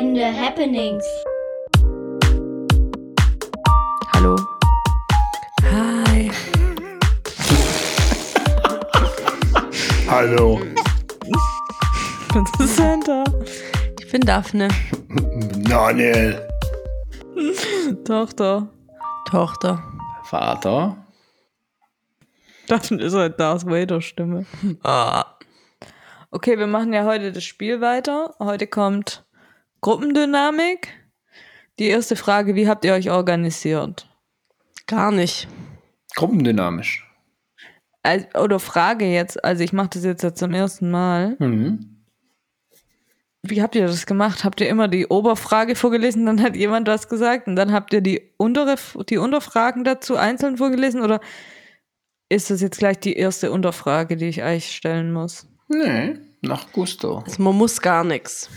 Entscheidende Happenings. Hallo. Hi. Hallo. Ich bin Santa. Ich bin Daphne. Daniel. Tochter. Tochter. Vater. Das ist halt Darth Vader Stimme. Ah. Okay, wir machen ja heute das Spiel weiter. Heute kommt Gruppendynamik. Die erste Frage, wie habt ihr euch organisiert? Gar nicht. Gruppendynamisch. Also, oder Frage jetzt, also ich mache das jetzt ja zum ersten Mal. Mhm. Wie habt ihr das gemacht? Habt ihr immer die Oberfrage vorgelesen, dann hat jemand was gesagt und dann habt ihr die untere, die Unterfragen dazu einzeln vorgelesen oder ist das jetzt gleich die erste Unterfrage, die ich euch stellen muss? Nee, nach Gusto. Also man muss gar nichts.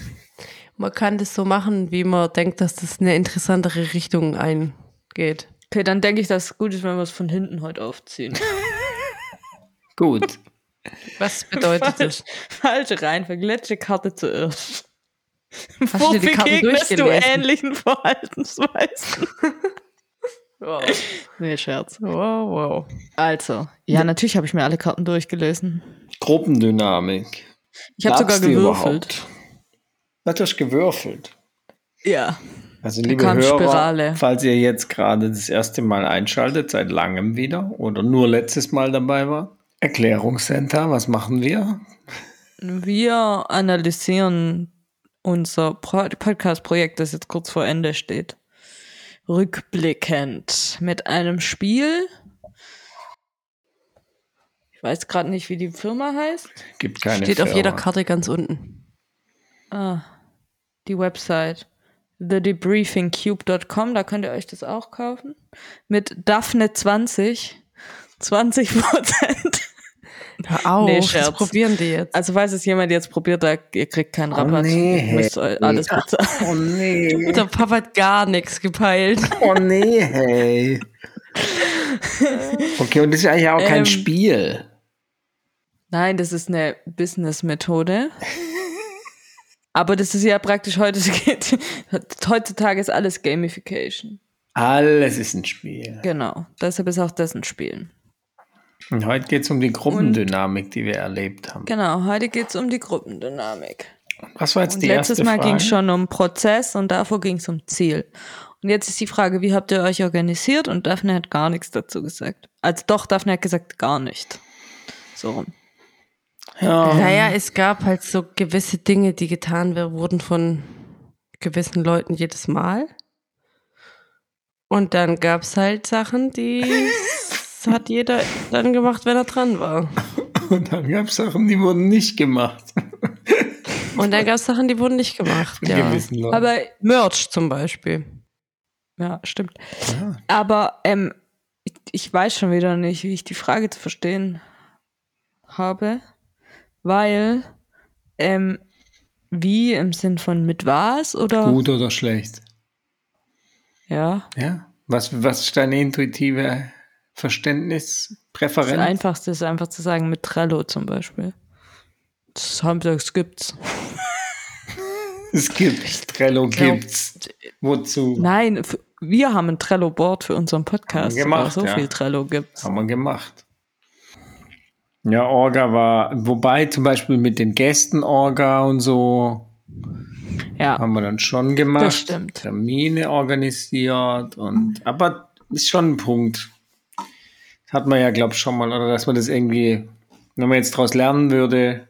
Man kann das so machen, wie man denkt, dass das eine interessantere Richtung eingeht. Okay, dann denke ich, dass es gut ist, wenn wir es von hinten heute aufziehen. Gut. Was bedeutet das? Falsche Reihenfolge, letzte Karte zuerst. Hast du Wo dir die Karten begegnest du ähnlichen Verhaltensweisen? Wow. Nee, Scherz. Wow, wow. Also, ja, natürlich habe ich mir alle Karten durchgelesen. Gruppendynamik. Ich habe sogar gewürfelt. überhaupt? Was hast du gewürfelt? Ja. Also liebe Hörer, Spirale. falls ihr jetzt gerade das erste Mal einschaltet, seit langem wieder oder nur letztes Mal dabei war, Erklärungscenter, was machen wir? Wir analysieren unser Pro Podcast-Projekt, das jetzt kurz vor Ende steht. Rückblickend mit einem Spiel. Ich weiß gerade nicht, wie die Firma heißt. Gibt keine Steht auf Firma. jeder Karte ganz unten. Ah, die Website. TheDebriefingCube.com, da könnt ihr euch das auch kaufen. Mit Daphne 20. 20 Prozent. Hör auf, Nee, das Scherz. probieren die jetzt. Also, falls es jemand jetzt probiert, da, ihr kriegt keinen Oh Rabatt. nee. Ihr müsst alles bezahlen. Oh nee. Der Papa hat gar nichts gepeilt. Oh nee, hey. Okay, und das ist eigentlich auch kein Ähm, Spiel. Nein, das ist eine Business-Methode. Aber das ist ja praktisch heute, heutzutage ist alles Gamification. Alles ist ein Spiel. Genau. Deshalb ist auch das ein Spiel. Und heute geht es um die Gruppendynamik, die wir erlebt haben. Genau, heute geht es um die Gruppendynamik. Was war jetzt Und die letztes erste Mal ging es schon um Prozess und davor ging es um Ziel. Und jetzt ist die Frage, wie habt ihr euch organisiert? Und Daphne hat gar nichts dazu gesagt. Also doch, Daphne hat gesagt, gar nicht. So rum. Ja, Naja, es gab halt so gewisse Dinge, die getan wurden von gewissen Leuten jedes Mal. Und dann gab es halt Sachen, die hat jeder dann gemacht, wenn er dran war. und dann gab es Sachen, die wurden nicht gemacht. Und dann gab es Sachen, die wurden nicht gemacht. Von Ja. Aber Merch zum Beispiel. ja, stimmt. Ja. Aber ähm, ich weiß schon wieder nicht, wie ich die Frage zu verstehen habe, weil ähm, wie im Sinn von mit was oder Gut oder schlecht? ja. Ja. Was, was ist deine intuitive Verständnis, Das Präferenz? Einfachste ist einfach zu sagen mit Trello zum Beispiel. Das, haben, das gibt's. Es gibt, Trello gibt's. Wozu? Nein, wir haben ein Trello-Board für unseren Podcast. Haben wir gemacht, so ja. viel Trello gibt's. Haben wir gemacht. Ja, Orga war, wobei zum Beispiel mit den Gästen Orga und so Ja. haben wir dann schon gemacht. Das stimmt. Termine organisiert und, aber ist schon ein Punkt. Das hat man ja, glaube ich, schon mal, oder dass man das irgendwie, wenn man jetzt daraus lernen würde,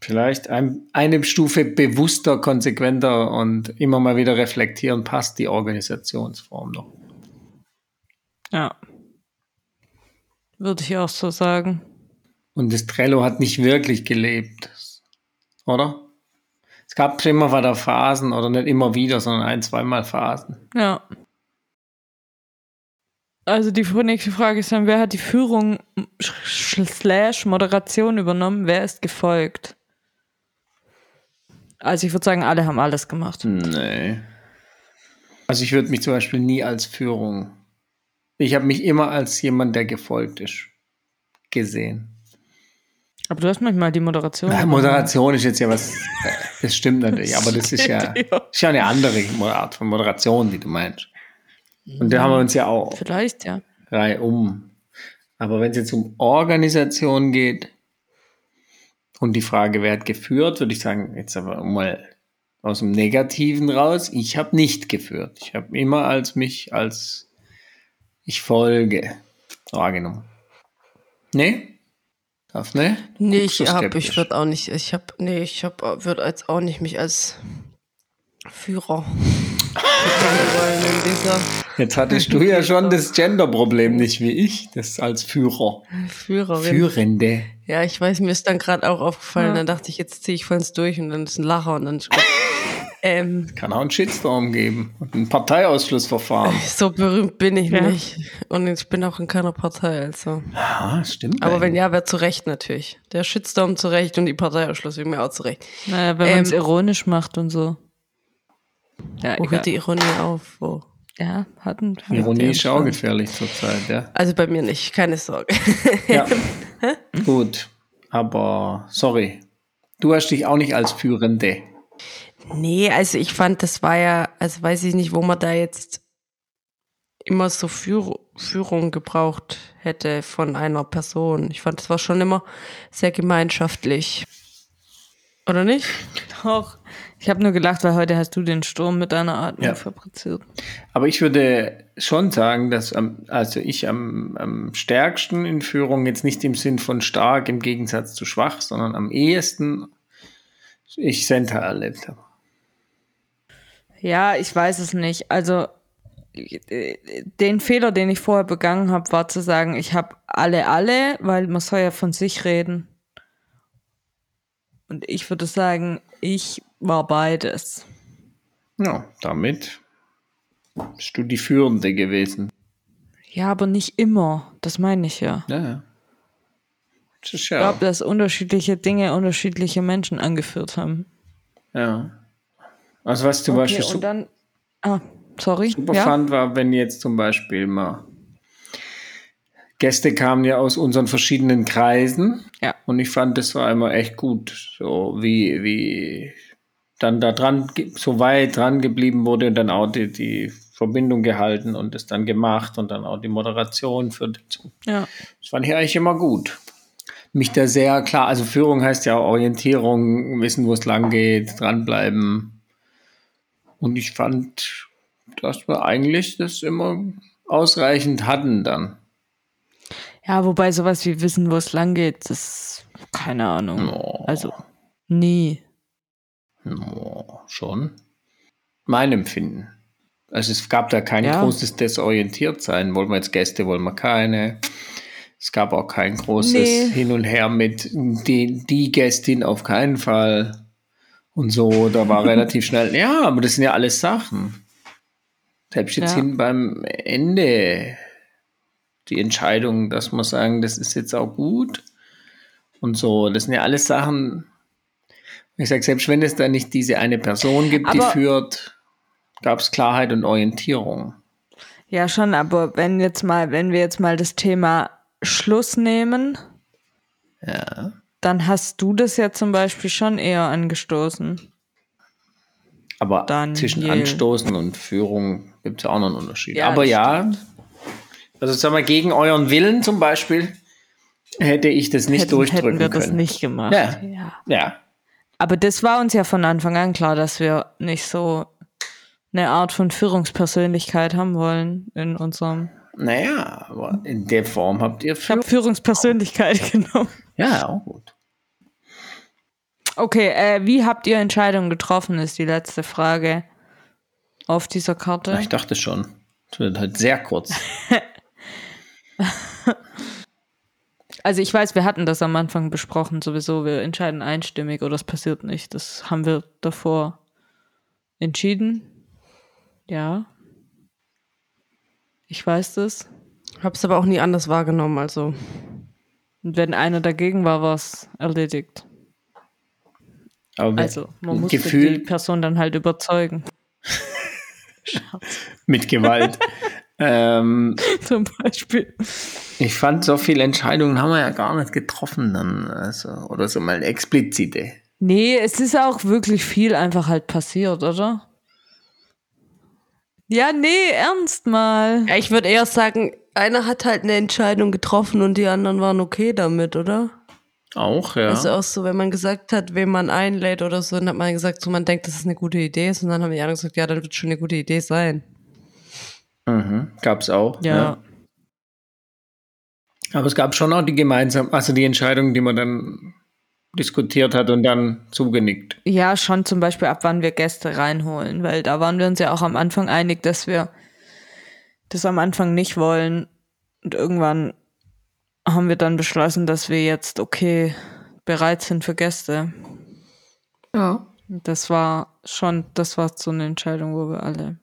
vielleicht ein, eine Stufe bewusster, konsequenter und immer mal wieder reflektieren, passt die Organisationsform noch. Ja. Würde ich auch so sagen. Und das Trello hat nicht wirklich gelebt, oder? Es gab immer wieder Phasen, oder nicht immer wieder, sondern ein, zweimal Phasen. Ja. Also die nächste Frage ist dann, wer hat die Führung slash Moderation übernommen? Wer ist gefolgt? Also ich würde sagen, alle haben alles gemacht. Nee. Also ich würde mich zum Beispiel nie als Führung. Ich habe mich immer als jemand, der gefolgt ist, gesehen. Aber du hast manchmal die Moderation. Ja, Moderation ist jetzt ja was, äh, das stimmt natürlich, aber das ist ja, ist ja eine andere Art von Moderation, die du meinst. Und da haben wir uns ja auch Vielleicht, ja. reihum. Aber wenn es jetzt um Organisation geht und die Frage, wer hat geführt, würde ich sagen, jetzt aber mal aus dem Negativen raus, ich habe nicht geführt. Ich habe immer als mich als ich folge wahrgenommen. Nee? Darf ne? Nee, ich hab, ich würde auch nicht, ich hab, nee, ich hab, würde jetzt auch nicht mich als Führer bezeichnen wollen in dieser Jetzt hattest du ja schon das Gender-Problem, nicht wie ich, das als Führer. Führerin. Führende. Ja, ich weiß, mir ist dann gerade auch aufgefallen, Ja. dann dachte ich, jetzt ziehe ich vollends durch und dann ist ein Lacher und dann ist gut. Ähm, Kann auch einen Shitstorm geben und ein Parteiausschlussverfahren. so berühmt bin ich Ja. nicht. Und ich bin auch in keiner Partei, also. Ja, stimmt. Aber wenn eigentlich. ja, wäre zu Recht natürlich. Der Shitstorm zu Recht und die Parteiausschluss wegen mir auch zu Recht. Naja, wenn man es Ähm, ironisch macht und so. Ja, Wo egal. hört die Ironie auf? Wo? ja hatten. Ironie ist auch gefährlich zurzeit, ja. Also bei mir nicht, keine Sorge. Ja. Gut, aber sorry. Du hast dich auch nicht als Führende. Nee, also ich fand, das war ja, also weiß ich nicht, wo man da jetzt immer so Führ Führung gebraucht hätte von einer Person. Ich fand, das war schon immer sehr gemeinschaftlich. Oder nicht? Doch. Ich habe nur gelacht, weil heute hast du den Sturm mit deiner Atmung Ja. fabriziert. Aber ich würde schon sagen, dass am, also ich am, am stärksten in Führung jetzt nicht im Sinn von stark im Gegensatz zu schwach, sondern am ehesten ich Center erlebt habe. Ja, ich weiß es nicht. Also den Fehler, den ich vorher begangen habe, war zu sagen, ich habe alle, alle, weil man soll ja von sich reden. Und ich würde sagen, ich war beides. Ja, damit bist du die Führende gewesen. Ja, aber nicht immer. Das meine ich ja. Ja, Ich glaube, dass unterschiedliche Dinge unterschiedliche Menschen angeführt haben. ja. Also was zum Beispiel und super, dann. Ah, sorry. super ja? fand, war, wenn jetzt zum Beispiel mal Gäste kamen ja aus unseren verschiedenen Kreisen. Ja. Und ich fand, das war immer echt gut. So wie, wie dann da dran, so weit dran geblieben wurde und dann auch die, die Verbindung gehalten und das dann gemacht und dann auch die Moderation für dazu. Ja. Das fand ich eigentlich immer gut. Mich da sehr klar, also Führung heißt ja auch Orientierung, wissen, wo es lang geht, dranbleiben. Und ich fand, dass wir eigentlich das immer ausreichend hatten dann. Ja, wobei sowas wie wissen, wo es lang geht, das keine Ahnung. Oh. Also nie. Oh, schon. Mein Empfinden. Also es gab da kein Ja. großes Desorientiertsein. Wollen wir jetzt Gäste, wollen wir keine. Es gab auch kein großes Nee. Hin und Her mit die, die Gästin auf keinen Fall. Und so, da war relativ schnell, ja, aber das sind ja alles Sachen. Selbst jetzt Ja. hin beim Ende die Entscheidung, dass wir sagen, das ist jetzt auch gut. Und so, das sind ja alles Sachen, ich sage, selbst wenn es da nicht diese eine Person gibt, die Aber- führt, gab es Klarheit und Orientierung. Ja, schon, aber wenn jetzt mal, wenn wir jetzt mal das Thema Schluss nehmen, Ja. Dann hast du das ja zum Beispiel schon eher angestoßen. Aber Daniel. zwischen Anstoßen und Führung gibt es ja auch noch einen Unterschied. Ja, Aber ja, also sagen wir, gegen euren Willen zum Beispiel hätte ich das nicht hätten, durchdrücken hätten wir können. das nicht gemacht. Ja. ja. Ja, Aber das war uns ja von Anfang an klar, dass wir nicht so eine Art von Führungspersönlichkeit haben wollen in unserem. Naja, aber in der Form habt ihr Ich habe Führung. Führungspersönlichkeit genommen. Ja, auch gut. Okay, äh, wie habt ihr Entscheidungen getroffen, ist die letzte Frage auf dieser Karte. Ja, ich dachte schon. Es wird halt sehr kurz. Also ich weiß, wir hatten das am Anfang besprochen, sowieso, wir entscheiden einstimmig oder es passiert nicht. Das haben wir davor entschieden. Ja. Ich weiß das. Hab's aber auch nie anders wahrgenommen, also. Und wenn einer dagegen war, war es erledigt. Aber Also man muss die Person dann halt überzeugen. mit Gewalt. Ähm, Zum Beispiel. ich fand, so viele Entscheidungen haben wir ja gar nicht getroffen dann. Also, oder so mal explizite. Nee, es ist auch wirklich viel einfach halt passiert, oder? Ja, nee, ernst mal. Ja, ich würde eher sagen, einer hat halt eine Entscheidung getroffen und die anderen waren okay damit, oder? Auch, ja. Also auch so, wenn man gesagt hat, wen man einlädt oder so, dann hat man gesagt, so man denkt, dass es eine gute Idee ist und dann haben die anderen gesagt, ja, dann wird schon eine gute Idee sein. Mhm. Gab's auch. Ja. Aber es gab schon auch die gemeinsam, also die Entscheidung, die man dann diskutiert hat und dann zugenickt. Ja, schon zum Beispiel ab wann wir Gäste reinholen, weil da waren wir uns ja auch am Anfang einig, dass wir das am Anfang nicht wollen. Und irgendwann haben wir dann beschlossen, dass wir jetzt okay bereit sind für Gäste. Ja. Das war schon, das war so eine Entscheidung, wo wir alle.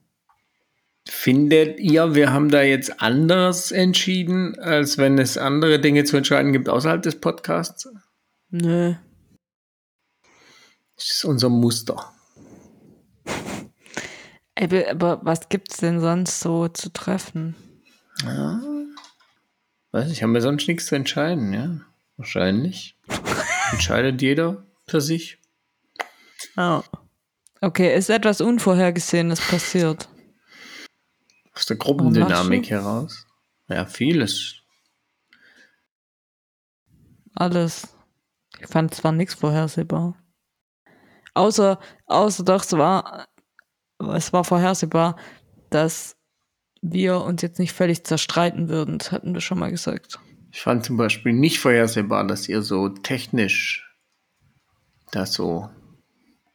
Findet ihr, wir haben da jetzt anders entschieden, als wenn es andere Dinge zu entscheiden gibt außerhalb des Podcasts? Nö. Das ist unser Muster. Ey, be- aber was gibt's denn sonst so zu treffen? Weiß ich, haben wir sonst nichts zu entscheiden, ja? Wahrscheinlich. Entscheidet jeder für sich. Oh. Okay, ist etwas Unvorhergesehenes passiert. Aus der Gruppendynamik heraus. Ja, vieles. Alles. Ich fand, es war nichts vorhersehbar. Außer, außer doch, es war, es war vorhersehbar, dass wir uns jetzt nicht völlig zerstreiten würden. Das hatten wir schon mal gesagt. Ich fand zum Beispiel nicht vorhersehbar, dass ihr so technisch da so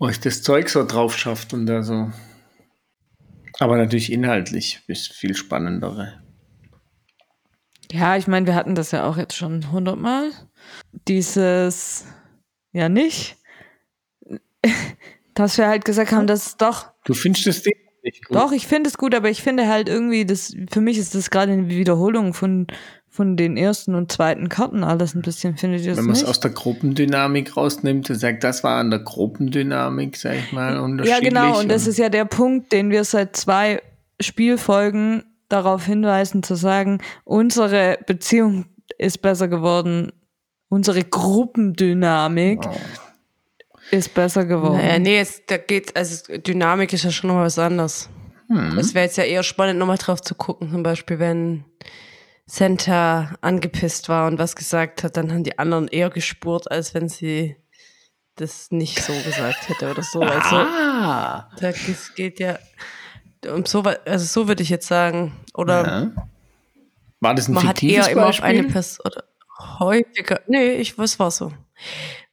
euch das Zeug so drauf schafft und da so. Aber natürlich inhaltlich ist viel spannendere. Ja, ich meine, wir hatten das ja auch jetzt schon hundertmal. Dieses, ja nicht, dass wir halt gesagt haben, dass doch Du findest das Ding nicht gut. Doch, ich finde es gut, aber ich finde halt irgendwie, das, für mich ist das gerade eine Wiederholung von, von den ersten und zweiten Karten alles ein bisschen, findet ihr das Wenn man es aus der Gruppendynamik rausnimmt und sagt, das war an der Gruppendynamik, sag ich mal, Ja, unterschiedlich. genau, und das ist ja der Punkt, den wir seit zwei Spielfolgen darauf hinweisen, zu sagen, unsere Beziehung ist besser geworden, unsere Gruppendynamik Oh. ist besser geworden. Naja, nee, es, da geht, also Dynamik ist ja schon noch was anderes. Hm. Es wäre jetzt ja eher spannend, nochmal drauf zu gucken, zum Beispiel, wenn Santa angepisst war und was gesagt hat, dann haben die anderen eher gespurt, als wenn sie das nicht so gesagt hätte oder so. Also, Ah! da, es geht ja um so, also so würde ich jetzt sagen. Oder Ja. War das ein man hat eher immer auf eine Person, oder häufiger, nee, ich, was war so?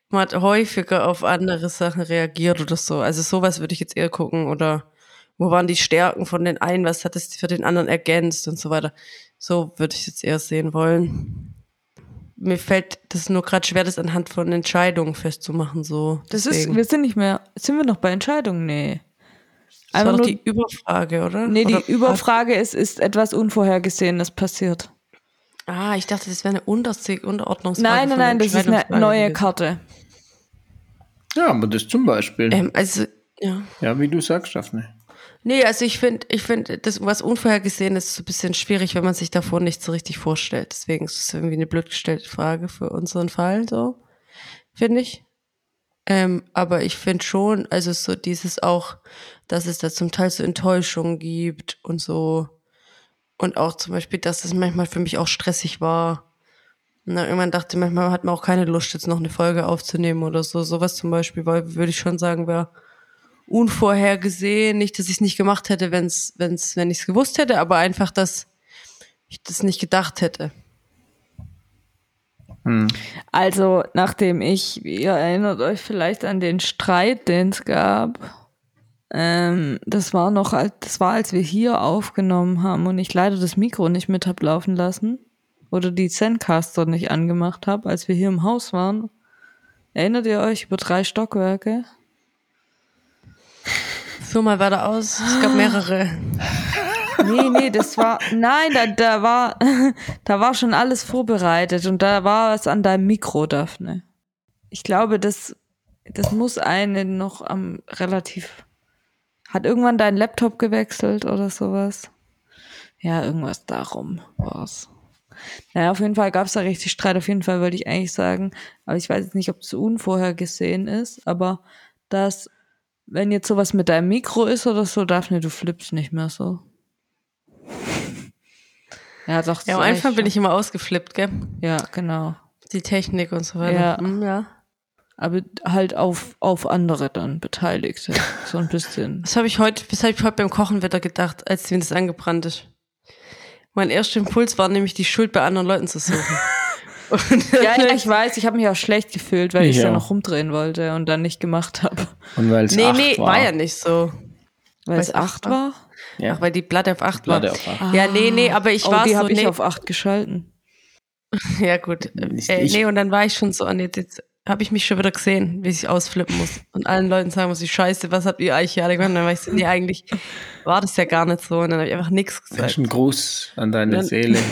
Man hat häufiger auf andere Sachen reagiert oder so. Also sowas würde ich jetzt eher gucken oder wo waren die Stärken von den einen, was hat es für den anderen ergänzt und so weiter. So würde ich jetzt eher sehen wollen. Mir fällt das nur gerade schwer, das anhand von Entscheidungen festzumachen, so. das ist, Deswegen. wir sind nicht mehr, sind wir noch bei Entscheidungen? Nee. Das war einfach doch nur- die Überfrage, oder? Nee, die oder Überfrage ist, ist etwas Unvorhergesehenes passiert. Ah, ich dachte, das wäre eine Unterordnungsfrage. Nein, nein, nein, das ist eine neue. Karte. Ja, aber das zum Beispiel. Ähm, also, ja. Ja, wie du sagst, Daphne. Nee, also ich finde, ich finde, das was unvorhergesehen ist, so ein bisschen schwierig, wenn man sich davor nicht so richtig vorstellt. Deswegen ist es irgendwie eine blöd gestellte Frage für unseren Fall, so, finde ich. Ähm, aber ich finde schon, also so dieses auch, dass es da zum Teil so Enttäuschungen gibt und so. Und auch zum Beispiel, dass es manchmal für mich auch stressig war. Na, irgendwann dachte ich, manchmal hat man auch keine Lust, jetzt noch eine Folge aufzunehmen oder so. Sowas zum Beispiel, weil würde ich schon sagen, wäre unvorhergesehen. Nicht, dass ich es nicht gemacht hätte, wenn's, wenn's, wenn ich es gewusst hätte, aber einfach, dass ich das nicht gedacht hätte. Also, nachdem ich, ihr erinnert euch vielleicht an den Streit, den es gab. Ähm, das war noch, als, das war, als wir hier aufgenommen haben und ich leider das Mikro nicht mit hab laufen lassen oder die Zencaster nicht angemacht habe, als wir hier im Haus waren. Erinnert ihr euch über drei Stockwerke? Führ mal weiter aus. Es gab mehrere. Nee, nee, das war, nein, da, da war, da war schon alles vorbereitet und da war es an deinem Mikro, Daphne. Ich glaube, das, das muss eine noch am relativ, hat irgendwann dein Laptop gewechselt oder sowas? Ja, irgendwas darum war's. Naja, auf jeden Fall gab es da richtig Streit. Auf jeden Fall wollte ich eigentlich sagen, aber ich weiß jetzt nicht, ob es unvorhergesehen ist, aber dass, wenn jetzt sowas mit deinem Mikro ist oder so, Daphne, du flippst nicht mehr so. Ja, doch. Ja, am Anfang bin ich immer ausgeflippt, gell? Ja, genau. Die Technik und so weiter. Ja. Hm, ja. Aber halt auf, auf andere dann Beteiligte. So ein bisschen. Das habe ich heute, das habe ich heute beim Kochen wieder gedacht, als mir das angebrannt ist. Mein erster Impuls war nämlich, die Schuld bei anderen Leuten zu suchen. Ja, ja, ich weiß, ich habe mich auch schlecht gefühlt, weil ich Ich ja auch. noch rumdrehen wollte und dann nicht gemacht habe. Und weil es nee, acht nee, war. war ja nicht so. Weil es acht acht war? Ja. Ach, weil die Platte auf 8 war. Auf acht. Ja, nee, nee, aber ich oh, war die so, habe ich nee, auf acht geschalten. ja gut. Nicht Äh, ich. nee, und dann war ich schon so, und jetzt, jetzt habe ich mich schon wieder gesehen, wie ich ausflippen muss. Und allen Leuten sagen muss ich, scheiße, was habt ihr eigentlich hier alle gemacht? Und dann war ich so, nee, eigentlich war das ja gar nicht so. Und dann habe ich einfach nichts Das ist gesagt. ein Gruß an deine Dann- Seele.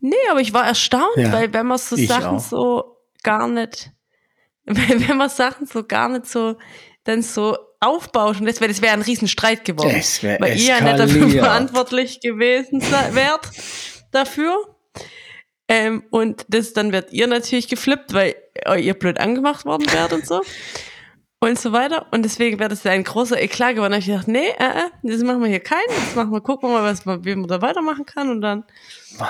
Nee, aber ich war erstaunt, Ja, weil wenn man so Sachen auch. so gar nicht, wenn man Sachen so gar nicht so, dann so und das wäre das wäre ein Riesenstreit geworden. Das weil ihr ja nicht dafür eskaliert. verantwortlich gewesen se- wärt dafür. Ähm, und das, dann werdet ihr natürlich geflippt, weil ihr blöd angemacht worden wärt und so. Und so weiter. Und deswegen wäre das ein großer Eklat geworden. Da habe ich gedacht, nee, äh, äh, das machen wir hier keinen. Jetzt machen wir, gucken wir mal, was man, wie man da weitermachen kann. Und dann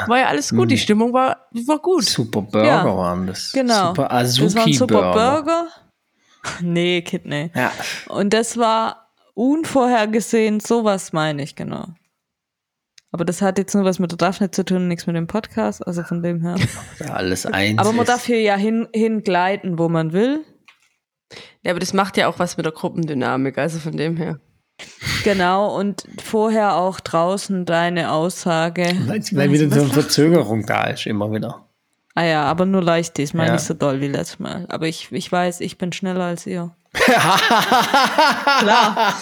war ja alles gut. Die Stimmung war, war gut. Super Burger Ja, waren das. Genau. Super das war ein Azuki super Burger. Burger. Nee, Kid, nee. Ja. Und das war unvorhergesehen, sowas meine ich, genau. Aber das hat jetzt nur was mit der Daphne zu tun nichts mit dem Podcast, also von dem her. ja, alles eins. Aber man ist. darf hier ja hin, hingleiten, wo man will. Ja, aber das macht ja auch was mit der Gruppendynamik, also von dem her. Genau, und vorher auch draußen deine Aussage. Weil, weil wieder so eine Verzögerung da ist, immer wieder. Ah ja, aber nur leicht diesmal, Ja. nicht so doll wie letztes Mal. Aber ich, ich weiß, ich bin schneller als ihr. Klar.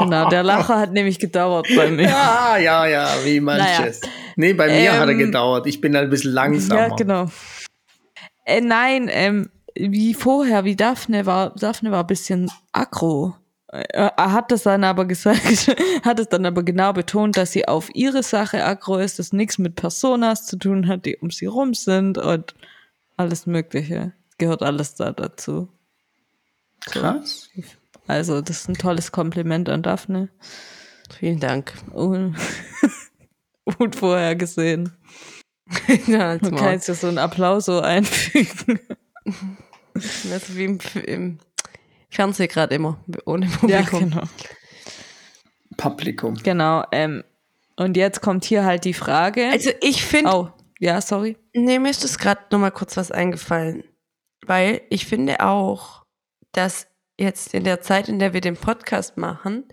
genau, der Lacher hat nämlich gedauert bei mir. Ja, ja, ja, wie manches. Nee, bei mir hat er Ähm, gedauert. Ich bin halt ein bisschen langsamer. Ja, genau. Äh, nein, ähm, wie vorher, wie Daphne war, Daphne war ein bisschen aggro. Äh, Er hat das dann aber gesagt, hat es dann aber genau betont, dass sie auf ihre Sache aggro ist, das nichts mit Personas zu tun hat, die um sie rum sind und alles Mögliche. Gehört alles da dazu. Krass. Also, das ist ein tolles Kompliment an Daphne. Vielen Dank. Un Unvorhergesehen. ja, als Man kann Maul. jetzt ja so einen Applaus so einfügen. Das ist wie im, im Fernsehen gerade immer, ohne Ja, Publikum. genau. Publikum. Genau, ähm, und jetzt kommt hier halt die Frage. Also ich finde, oh, ja, sorry. nee, mir ist das gerade nochmal kurz was eingefallen. Weil ich finde auch, dass jetzt in der Zeit, in der wir den Podcast machen,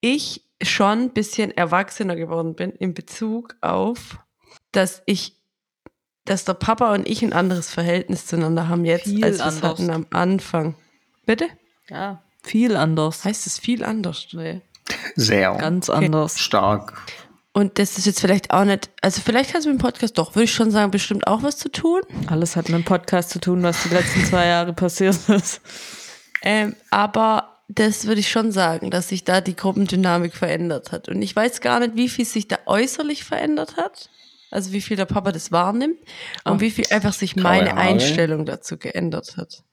ich schon ein bisschen erwachsener geworden bin in Bezug auf, dass ich, dass der Papa und ich ein anderes Verhältnis zueinander haben jetzt, Viel als wir es hatten am Anfang. Bitte? Ja, viel anders. Heißt es viel anders? Nee. Sehr. Ganz anders. stark. Und das ist jetzt vielleicht auch nicht, also vielleicht hat es mit dem Podcast doch, würde ich schon sagen, bestimmt auch was zu tun. Alles hat mit dem Podcast zu tun, was die letzten zwei Jahre passiert ist. Ähm, aber das würde ich schon sagen, dass sich da die Gruppendynamik verändert hat. Und ich weiß gar nicht, wie viel sich da äußerlich verändert hat. Also wie viel der Papa das wahrnimmt und Oh. wie viel einfach sich meine. Einstellung dazu geändert hat.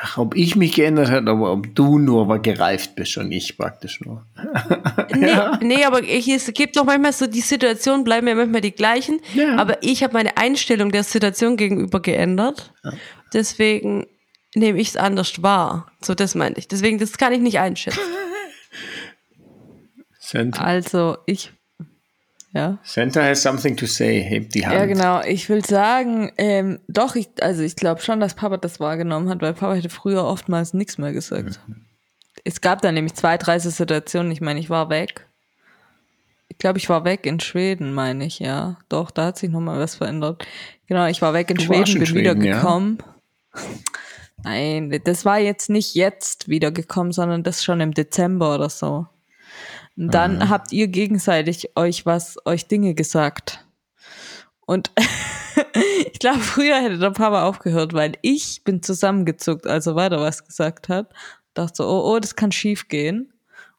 Ach, ob ich mich geändert habe, aber ob du nur aber gereift bist und ich praktisch nur. Nee, nee aber ich, es gibt doch manchmal so, die Situationen bleiben ja manchmal die gleichen. Ja. Aber ich habe meine Einstellung der Situation gegenüber geändert. Deswegen nehme ich es anders wahr. So, das meinte ich. Deswegen, das kann ich nicht einschätzen. Also, ich. Ja. Santa has something to say. Hebt die Hand. Ja, genau. Ich will sagen, ähm, doch, ich, also ich glaube schon, dass Papa das wahrgenommen hat, weil Papa hätte früher oftmals nichts mehr gesagt. Es gab da nämlich zwei, drei Situationen. Ich meine, ich war weg. Ich glaube, ich war weg in Schweden, meine ich, ja. Doch, da hat sich nochmal was verändert. Genau, ich war weg in Du Schweden, in bin Schweden, ja? wiedergekommen. Nein, das war jetzt nicht jetzt wiedergekommen, sondern das schon im Dezember oder so. Und dann Mhm. habt ihr gegenseitig euch was, euch Dinge gesagt. Und ich glaube, früher hätte der Papa aufgehört, weil ich bin zusammengezuckt, als er weiter was gesagt hat. Dachte so, oh, oh, das kann schief gehen.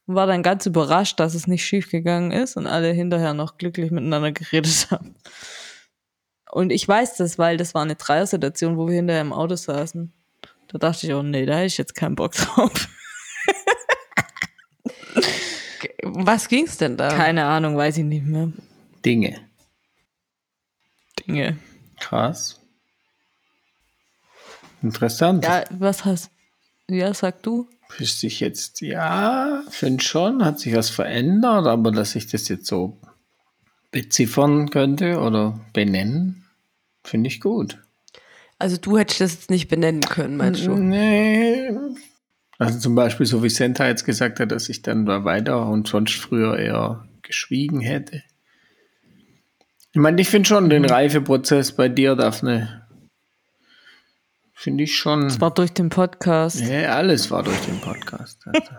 und war dann ganz überrascht, dass es nicht schief gegangen ist und alle hinterher noch glücklich miteinander geredet haben. Und ich weiß das, weil das war eine Dreier-Situation, wo wir hinterher im Auto saßen. Da dachte ich, oh nee, da hätte ich jetzt keinen Bock drauf. Was ging's denn da? Keine Ahnung, weiß ich nicht mehr. Dinge. Dinge. Krass. Interessant. Ja, was hast Ja, sag du. Ist sich jetzt, ja, finde schon, hat sich was verändert, aber dass ich das jetzt so beziffern könnte oder benennen, finde ich gut. Also du hättest das jetzt nicht benennen können, meinst du? Nee. Also zum Beispiel, so wie Senta jetzt gesagt hat, dass ich dann da weiter und sonst früher eher geschwiegen hätte. Ich meine, ich finde schon den Reifeprozess bei dir, Daphne, finde ich schon. Das war durch den Podcast. Ja, alles war durch den Podcast. Also.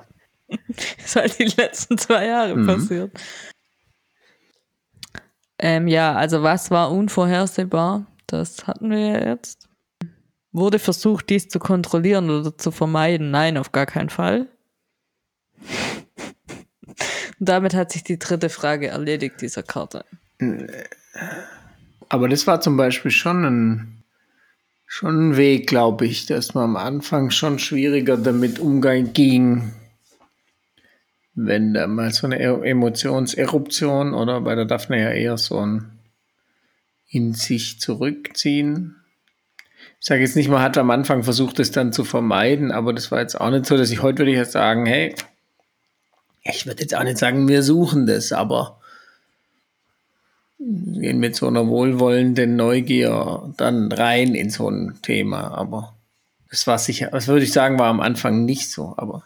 Das ist halt die letzten zwei Jahre Mhm. passiert. Ähm, ja, also was war unvorhersehbar? Das hatten wir ja jetzt. Wurde versucht, dies zu kontrollieren oder zu vermeiden? Nein, auf gar keinen Fall. Damit hat sich die dritte Frage erledigt, dieser Karte. Aber das war zum Beispiel schon ein, schon ein Weg, glaube ich, dass man am Anfang schon schwieriger damit umgehen ging, wenn da mal so eine E- Emotionseruption oder bei der Daphne ja eher so ein in sich zurückziehen. Ich sage jetzt nicht, man hat am Anfang versucht, es dann zu vermeiden, aber das war jetzt auch nicht so, dass ich heute würde ich jetzt sagen, hey, ich würde jetzt auch nicht sagen, wir suchen das, aber gehen mit so einer wohlwollenden Neugier dann rein in so ein Thema. Aber das war sicher, das würde ich sagen, war am Anfang nicht so. Aber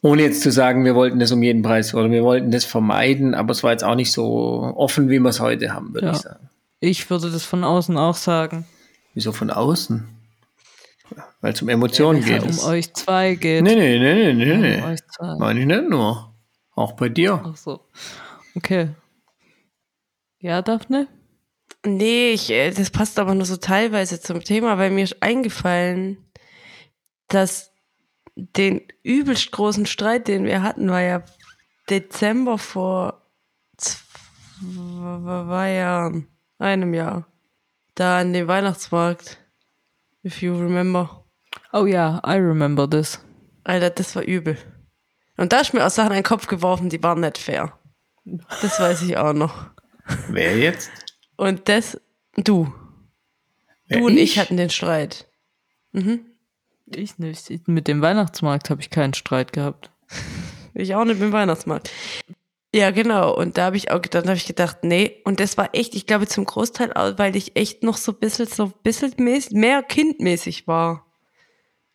ohne jetzt zu sagen, wir wollten das um jeden Preis oder wir wollten das vermeiden, aber es war jetzt auch nicht so offen, wie wir es heute haben, würde Ja. ich sagen. Ich würde das von außen auch sagen. Wieso von außen? Weil es um Emotionen es geht. ja um euch zwei geht. nee, nee, nee, nee, nee. Um euch zwei. Meine ich nicht nur. Auch bei dir. Ach so. Okay. Ja, Daphne? Nee, ich, äh, das passt aber nur so teilweise zum Thema, weil mir ist eingefallen, dass den übelst großen Streit, den wir hatten, war ja Dezember vor zwei Jahren, einem Jahr. Da an dem Weihnachtsmarkt. If you remember. Oh ja, I remember this. Alter, das war übel. Und da ist mir auch Sachen in den Kopf geworfen, die waren nicht fair. Das weiß ich auch noch. Wer jetzt? Und das, du. Wer, Du und ich hatten den Streit. Ich nicht. Ich- Mit dem Weihnachtsmarkt habe ich keinen Streit gehabt. Ich auch nicht mit dem Weihnachtsmarkt. Ja, genau. Und da habe ich auch, dann habe ich gedacht, nee. Und das war echt, ich glaube zum Großteil, auch, weil ich echt noch so ein bisschen, so ein bisschen mäßig, mehr kindmäßig war.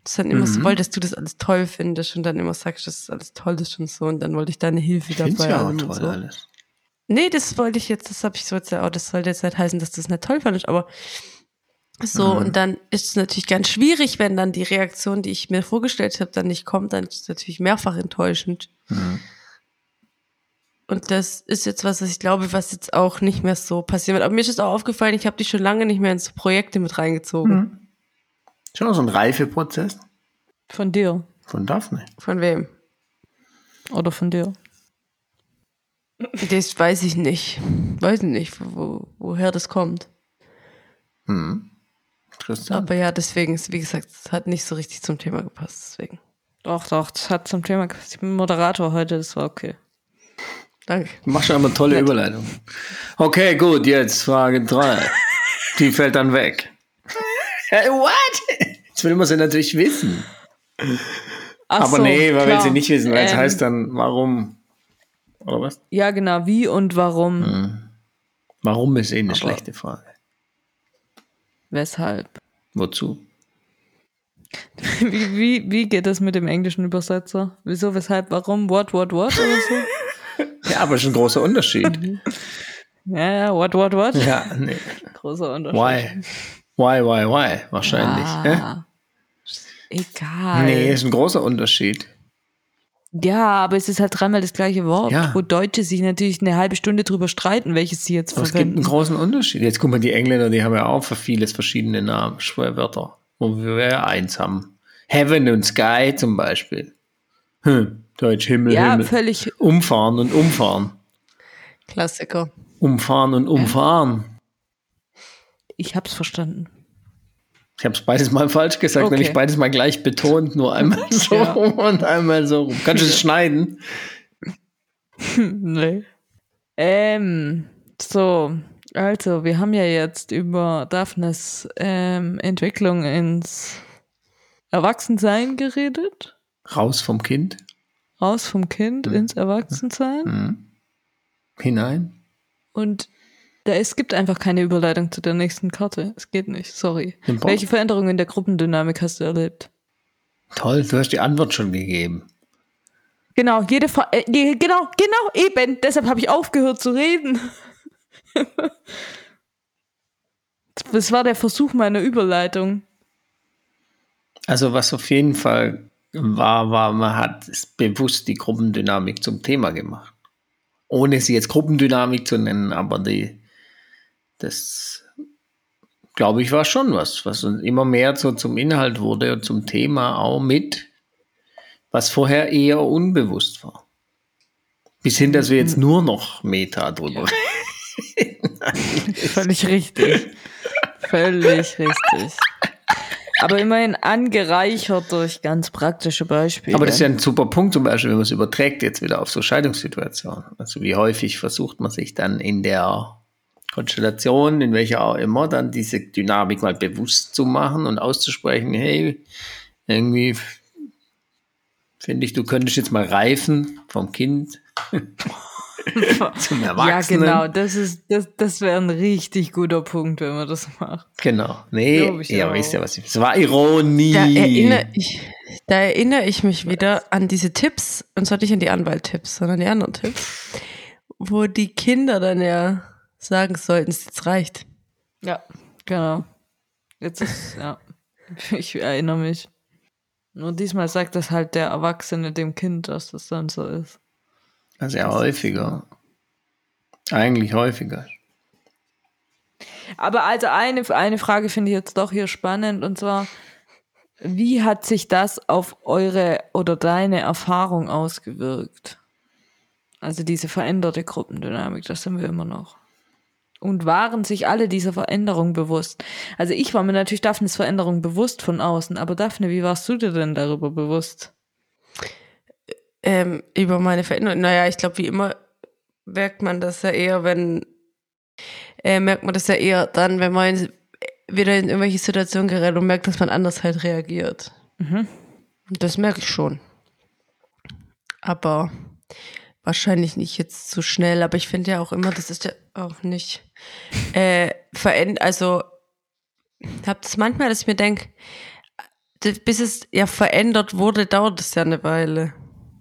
Das dann immer so wollte, dass du das alles toll findest und dann immer sagst, das alles toll ist und so. Und dann wollte ich deine Hilfe Ich dabei ja auch toll so. alles. Nee, das wollte ich jetzt, das habe ich so jetzt, auch, das sollte jetzt nicht heißen, dass du das nicht toll fandest, aber so, Mhm. und dann ist es natürlich ganz schwierig, wenn dann die Reaktion, die ich mir vorgestellt habe, dann nicht kommt, dann ist es natürlich mehrfach enttäuschend. Mhm. Und das ist jetzt was, was ich glaube, was jetzt auch nicht mehr so passieren wird. Aber mir ist es auch aufgefallen, ich habe dich schon lange nicht mehr in so Projekte mit reingezogen. Mhm. Schon so ein Reifeprozess Von dir. von Daphne. Von wem? Oder von dir. Das weiß ich nicht. Weiß nicht, wo, woher das kommt. Hm. Interessant. Aber ja, deswegen ist, wie gesagt, es hat nicht so richtig zum Thema gepasst. Deswegen. Doch, doch, das hat zum Thema. Ich bin Moderator heute, das war okay. Danke. Du machst schon immer tolle Überleitung. Okay, gut, jetzt Frage 3. Die fällt dann weg. Hey, what? Jetzt will man sie natürlich wissen. Ach Aber so, nee, man will klar. sie nicht wissen, weil es Ähm, heißt dann, warum? Oder was? Ja, genau. Wie und warum? Hm. Warum ist eh eine Aber- schlechte Frage. Weshalb? Wozu? Wie, wie, wie geht das mit dem englischen Übersetzer? Wieso, weshalb, warum? What, what, what oder so? Ja, aber ist ein großer Unterschied. Ja, ja, what, what, what? ja, nee. Großer Unterschied. Why? Why, why, why? Wahrscheinlich. hä? Ah, egal. Nee, ist ein großer Unterschied. Ja, aber es ist halt dreimal das gleiche Wort, Ja. wo Deutsche sich natürlich eine halbe Stunde drüber streiten, welches sie jetzt Aber es gibt einen verwenden. großen Unterschied. Jetzt guck mal, die Engländer, die haben ja auch für vieles verschiedene Namen, Schwerwörter, wo wir ja eins haben. Heaven und Sky zum Beispiel. Hm, Deutsch, Himmel, Ja, Himmel. völlig. Umfahren und umfahren. Klassiker. Umfahren und umfahren. Ich hab's verstanden. Ich habe es beides mal falsch gesagt, Okay. nämlich beides mal gleich betont, nur einmal so Ja. rum und einmal so rum. Kannst du es schneiden? nee. Ähm, so, also, wir haben ja jetzt über Daphnes ähm, Entwicklung ins Erwachsensein geredet. Raus vom Kind, Raus vom Kind ins Erwachsensein. hinein. Und da, es gibt einfach keine Überleitung zu der nächsten Karte. Es geht nicht, sorry. Welche Veränderungen in der Gruppendynamik hast du erlebt? Toll, du hast die Antwort schon gegeben. Genau, jede Ver äh, genau, genau, eben. Deshalb habe ich aufgehört zu reden. das war der Versuch meiner Überleitung. Also was auf jeden Fall war, war, man hat bewusst die Gruppendynamik zum Thema gemacht. Ohne sie jetzt Gruppendynamik zu nennen, aber die, das, glaube ich, war schon was, was uns immer mehr so zum Inhalt wurde und zum Thema auch mit, was vorher eher unbewusst war. Bis hin, dass wir jetzt nur noch Meta drüber reden. Völlig richtig. Völlig richtig. Aber immerhin angereichert durch ganz praktische Beispiele. Aber das ist ja ein super Punkt, zum Beispiel, wenn man es überträgt jetzt wieder auf so Scheidungssituationen. Also wie häufig versucht man sich dann in der Konstellation, in welcher auch immer, dann diese Dynamik mal bewusst zu machen und auszusprechen, hey, irgendwie finde ich, du könntest jetzt mal reifen vom Kind zum ja, Erwachsenen. genau, das ist, das, das wäre ein richtig guter Punkt, wenn man das macht. Genau. Nee, ja, wisst ihr was ich, es war Ironie. Da erinnere, ich, da erinnere ich mich wieder an diese Tipps, und zwar nicht an die Anwalt-Tipps, sondern die anderen Tipps, wo die Kinder dann ja sagen sollten, es jetzt reicht. Ja, genau. Jetzt ist, ja, ich erinnere mich. Nur diesmal sagt das halt der Erwachsene dem Kind, dass das dann so ist. Also ja häufiger. Eigentlich häufiger. Aber also eine, eine Frage finde ich jetzt doch hier spannend und zwar, wie hat sich das auf eure oder deine Erfahrung ausgewirkt? Also diese veränderte Gruppendynamik, das sind wir immer noch. Und waren sich alle dieser Veränderung bewusst? Also ich war mir natürlich Daphnes Veränderung bewusst von außen, aber Daphne, wie warst du dir denn darüber bewusst? Ähm, über meine Veränderung. Naja, ich glaube, wie immer merkt man das ja eher, wenn äh, merkt man das ja eher dann, wenn man in, wieder in irgendwelche Situationen gerät und merkt, dass man anders halt reagiert. Und das merke ich schon. Aber wahrscheinlich nicht jetzt zu schnell. Aber ich finde ja auch immer, das ist ja auch nicht äh, verändert. Also habe das manchmal, dass ich mir denke, bis es ja verändert wurde, dauert es ja eine Weile.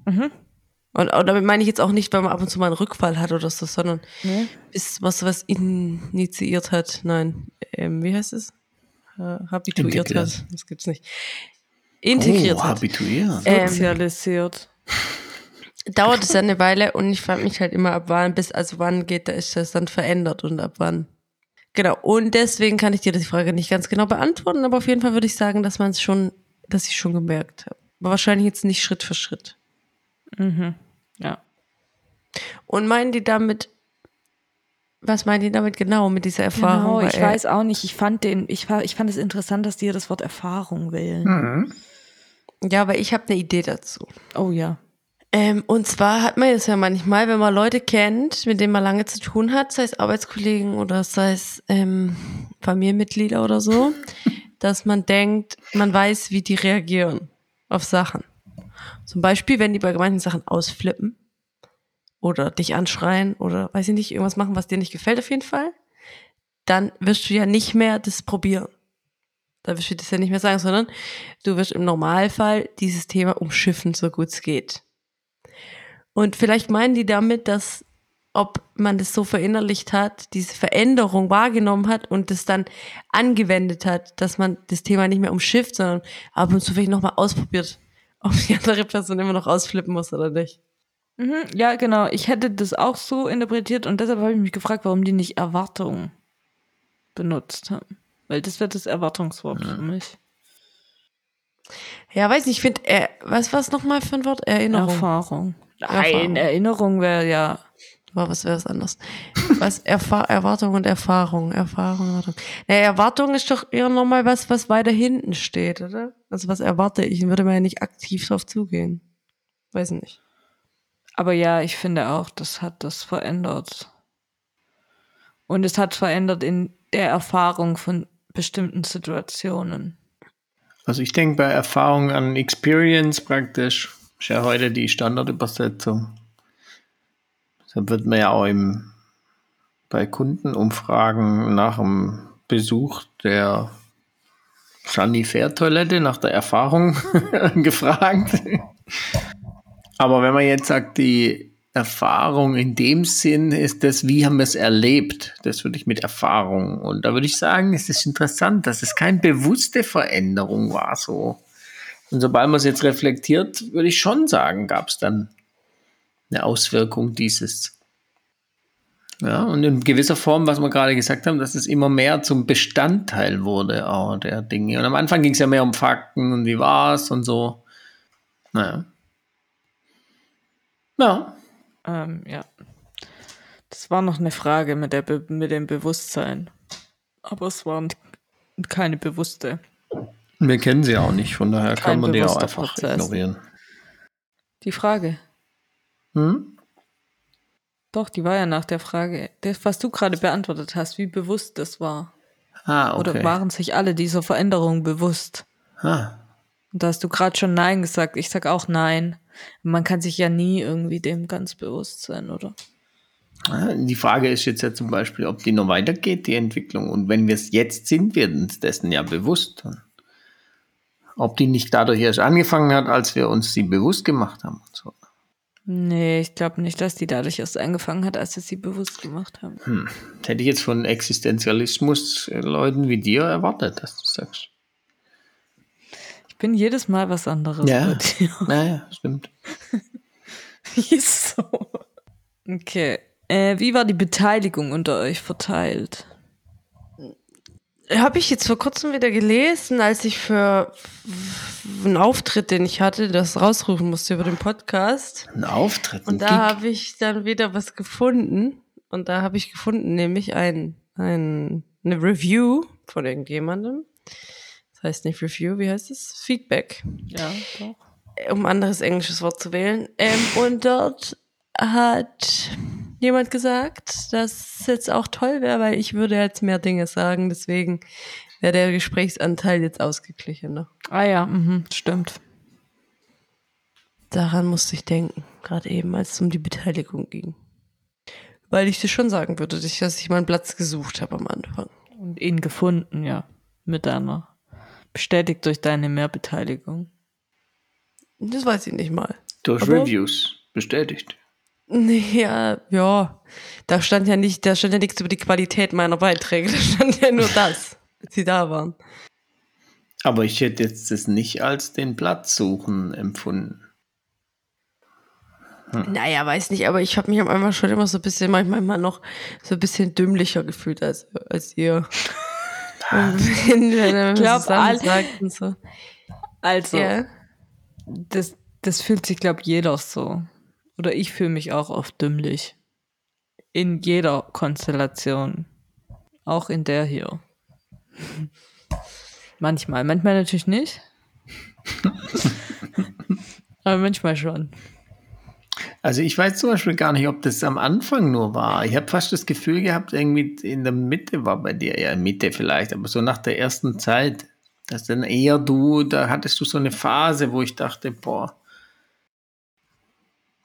Und, und damit meine ich jetzt auch nicht, weil man ab und zu mal einen Rückfall hat oder so, sondern Nee. bis was was initiiert hat. Nein, ähm, wie heißt es? Ha- Habituiert Integriert. hat. Das gibt's nicht. Integriert oh, hat. habituiert. Ähm, Sozialisiert. dauert es ja eine Weile und ich frage mich halt immer, ab wann, bis, also wann geht da, ist das dann verändert und ab wann. Genau, und deswegen kann ich dir die Frage nicht ganz genau beantworten, aber auf jeden Fall würde ich sagen, dass man es schon, dass ich schon gemerkt habe. Aber wahrscheinlich jetzt nicht Schritt für Schritt. Ja. Und meinen die damit, was meinen die damit genau mit dieser Erfahrung? Genau, ich Weil, weiß auch nicht. Ich fand den, ich, ich fand es interessant, dass die das Wort Erfahrung wählen. Ja, aber ich habe eine Idee dazu. Oh ja. Ähm, und zwar hat man es ja manchmal, wenn man Leute kennt, mit denen man lange zu tun hat, sei es Arbeitskollegen oder sei es ähm, Familienmitglieder oder so, dass man denkt, man weiß, wie die reagieren auf Sachen. Zum Beispiel, wenn die bei manchen Sachen ausflippen oder dich anschreien oder weiß ich nicht, irgendwas machen, was dir nicht gefällt auf jeden Fall, dann wirst du ja nicht mehr das probieren. Da wirst du das ja nicht mehr sagen, sondern du wirst im Normalfall dieses Thema umschiffen, so gut es geht. Und vielleicht meinen die damit, dass ob man das so verinnerlicht hat, diese Veränderung wahrgenommen hat und das dann angewendet hat, dass man das Thema nicht mehr umschifft, sondern ab und zu vielleicht nochmal ausprobiert, ob die andere Person immer noch ausflippen muss oder nicht. Mhm, ja, genau. Ich hätte das auch so interpretiert und deshalb habe ich mich gefragt, warum die nicht Erwartung benutzt haben. Weil das wäre das Erwartungswort für mich. Ja, weiß nicht, ich finde, äh, was war es nochmal für ein Wort? Erinnerung. Erfahrung. Erfahrung. Nein, Erinnerung wäre ja. War was wäre es anders? Was Erfa Erwartung und Erfahrung, Erfahrung, Erwartung. Naja, Erwartung ist doch eher nochmal was, was weiter hinten steht, oder? Also was erwarte ich? Würde man ja nicht aktiv drauf zugehen. Weiß nicht. Aber ja, ich finde auch, das hat das verändert. Und es hat verändert in der Erfahrung von bestimmten Situationen. Also ich denke bei Erfahrung an Experience praktisch, ist ja heute die Standardübersetzung. Da wird man ja auch im, bei Kundenumfragen nach dem Besuch der Sanitärtoilette nach der Erfahrung gefragt. Aber wenn man jetzt sagt, die Erfahrung in dem Sinn ist das, wie haben wir es erlebt? Das würde ich mit Erfahrung. Und da würde ich sagen, es ist interessant, dass es keine bewusste Veränderung war so. Und sobald man es jetzt reflektiert, würde ich schon sagen, gab es dann eine Auswirkung dieses. Ja, und in gewisser Form, was wir gerade gesagt haben, dass es immer mehr zum Bestandteil wurde auch der Dinge. Und am Anfang ging es ja mehr um Fakten und wie war es und so. Naja. Ja. Ähm, ja. Das war noch eine Frage mit, der Be mit dem Bewusstsein. Aber es war keine bewusste. Wir kennen sie auch nicht, von daher Kein kann man die auch einfach Prozess. ignorieren. Die Frage. Hm? Doch, die war ja nach der Frage, das, was du gerade beantwortet hast, wie bewusst das war. Ah, okay. Oder waren sich alle dieser Veränderung bewusst? ah, Und da hast du gerade schon Nein gesagt. Ich sag auch Nein. Man kann sich ja nie irgendwie dem ganz bewusst sein, oder? Ah, Die Frage ist jetzt ja zum Beispiel, ob die noch weitergeht, die Entwicklung. Und wenn wir es jetzt sind, wir uns dessen ja bewusst. Ob die nicht dadurch erst angefangen hat, als wir uns sie bewusst gemacht haben. Und so. Nee, ich glaube nicht, dass die dadurch erst angefangen hat, als wir sie bewusst gemacht haben. Das hätte ich jetzt von Existenzialismus-Leuten wie dir erwartet, dass du sagst. Ich bin jedes Mal was anderes Ja. Naja, stimmt. Ist so. Okay. Äh, wie war die Beteiligung unter euch verteilt? Habe ich jetzt vor kurzem wieder gelesen, als ich für einen Auftritt, den ich hatte, das rausrufen musste über den Podcast. Ein Auftritt. ein Und da habe ich dann wieder was gefunden. Und da habe ich gefunden, nämlich ein, ein, eine Review von irgendjemandem. Das heißt nicht Review, wie heißt es? Feedback, Ja, doch. um ein anderes englisches Wort zu wählen. Ähm, und dort hat jemand gesagt, dass es jetzt auch toll wäre, weil ich würde jetzt mehr Dinge sagen. Deswegen wäre der Gesprächsanteil jetzt ausgeglichener. Ah ja, mhm, stimmt. Daran musste ich denken, gerade eben, als es um die Beteiligung ging. Weil ich dir schon sagen würde, dass ich, dass ich meinen Platz gesucht habe am Anfang. Und ihn gefunden, ja. Mit deiner. Bestätigt durch deine Mehrbeteiligung. Das weiß ich nicht mal. Durch aber- Reviews. Bestätigt. Ja, ja. Da stand ja nicht, da stand ja nichts über die Qualität meiner Beiträge. Da stand ja nur das, dass sie da waren. Aber ich hätte jetzt das nicht als den Platz suchen empfunden. Naja, weiß nicht, aber ich habe mich am Anfang schon immer so ein bisschen, manchmal immer noch so ein bisschen dümmlicher gefühlt als, als ihr. Wenn, wenn Ich glaub, so Sachen all- sagt und so. Also, Ja. das, das fühlt sich, glaube jeder so. Oder ich fühle mich auch oft dümmlich. In jeder Konstellation. Auch in der hier. Manchmal. Manchmal natürlich nicht. Aber manchmal schon. Also ich weiß zum Beispiel gar nicht, ob das am Anfang nur war. Ich habe fast das Gefühl gehabt, irgendwie in der Mitte war bei dir, ja Mitte vielleicht, aber so nach der ersten Zeit, dass dann eher du, da hattest du so eine Phase, wo ich dachte, boah,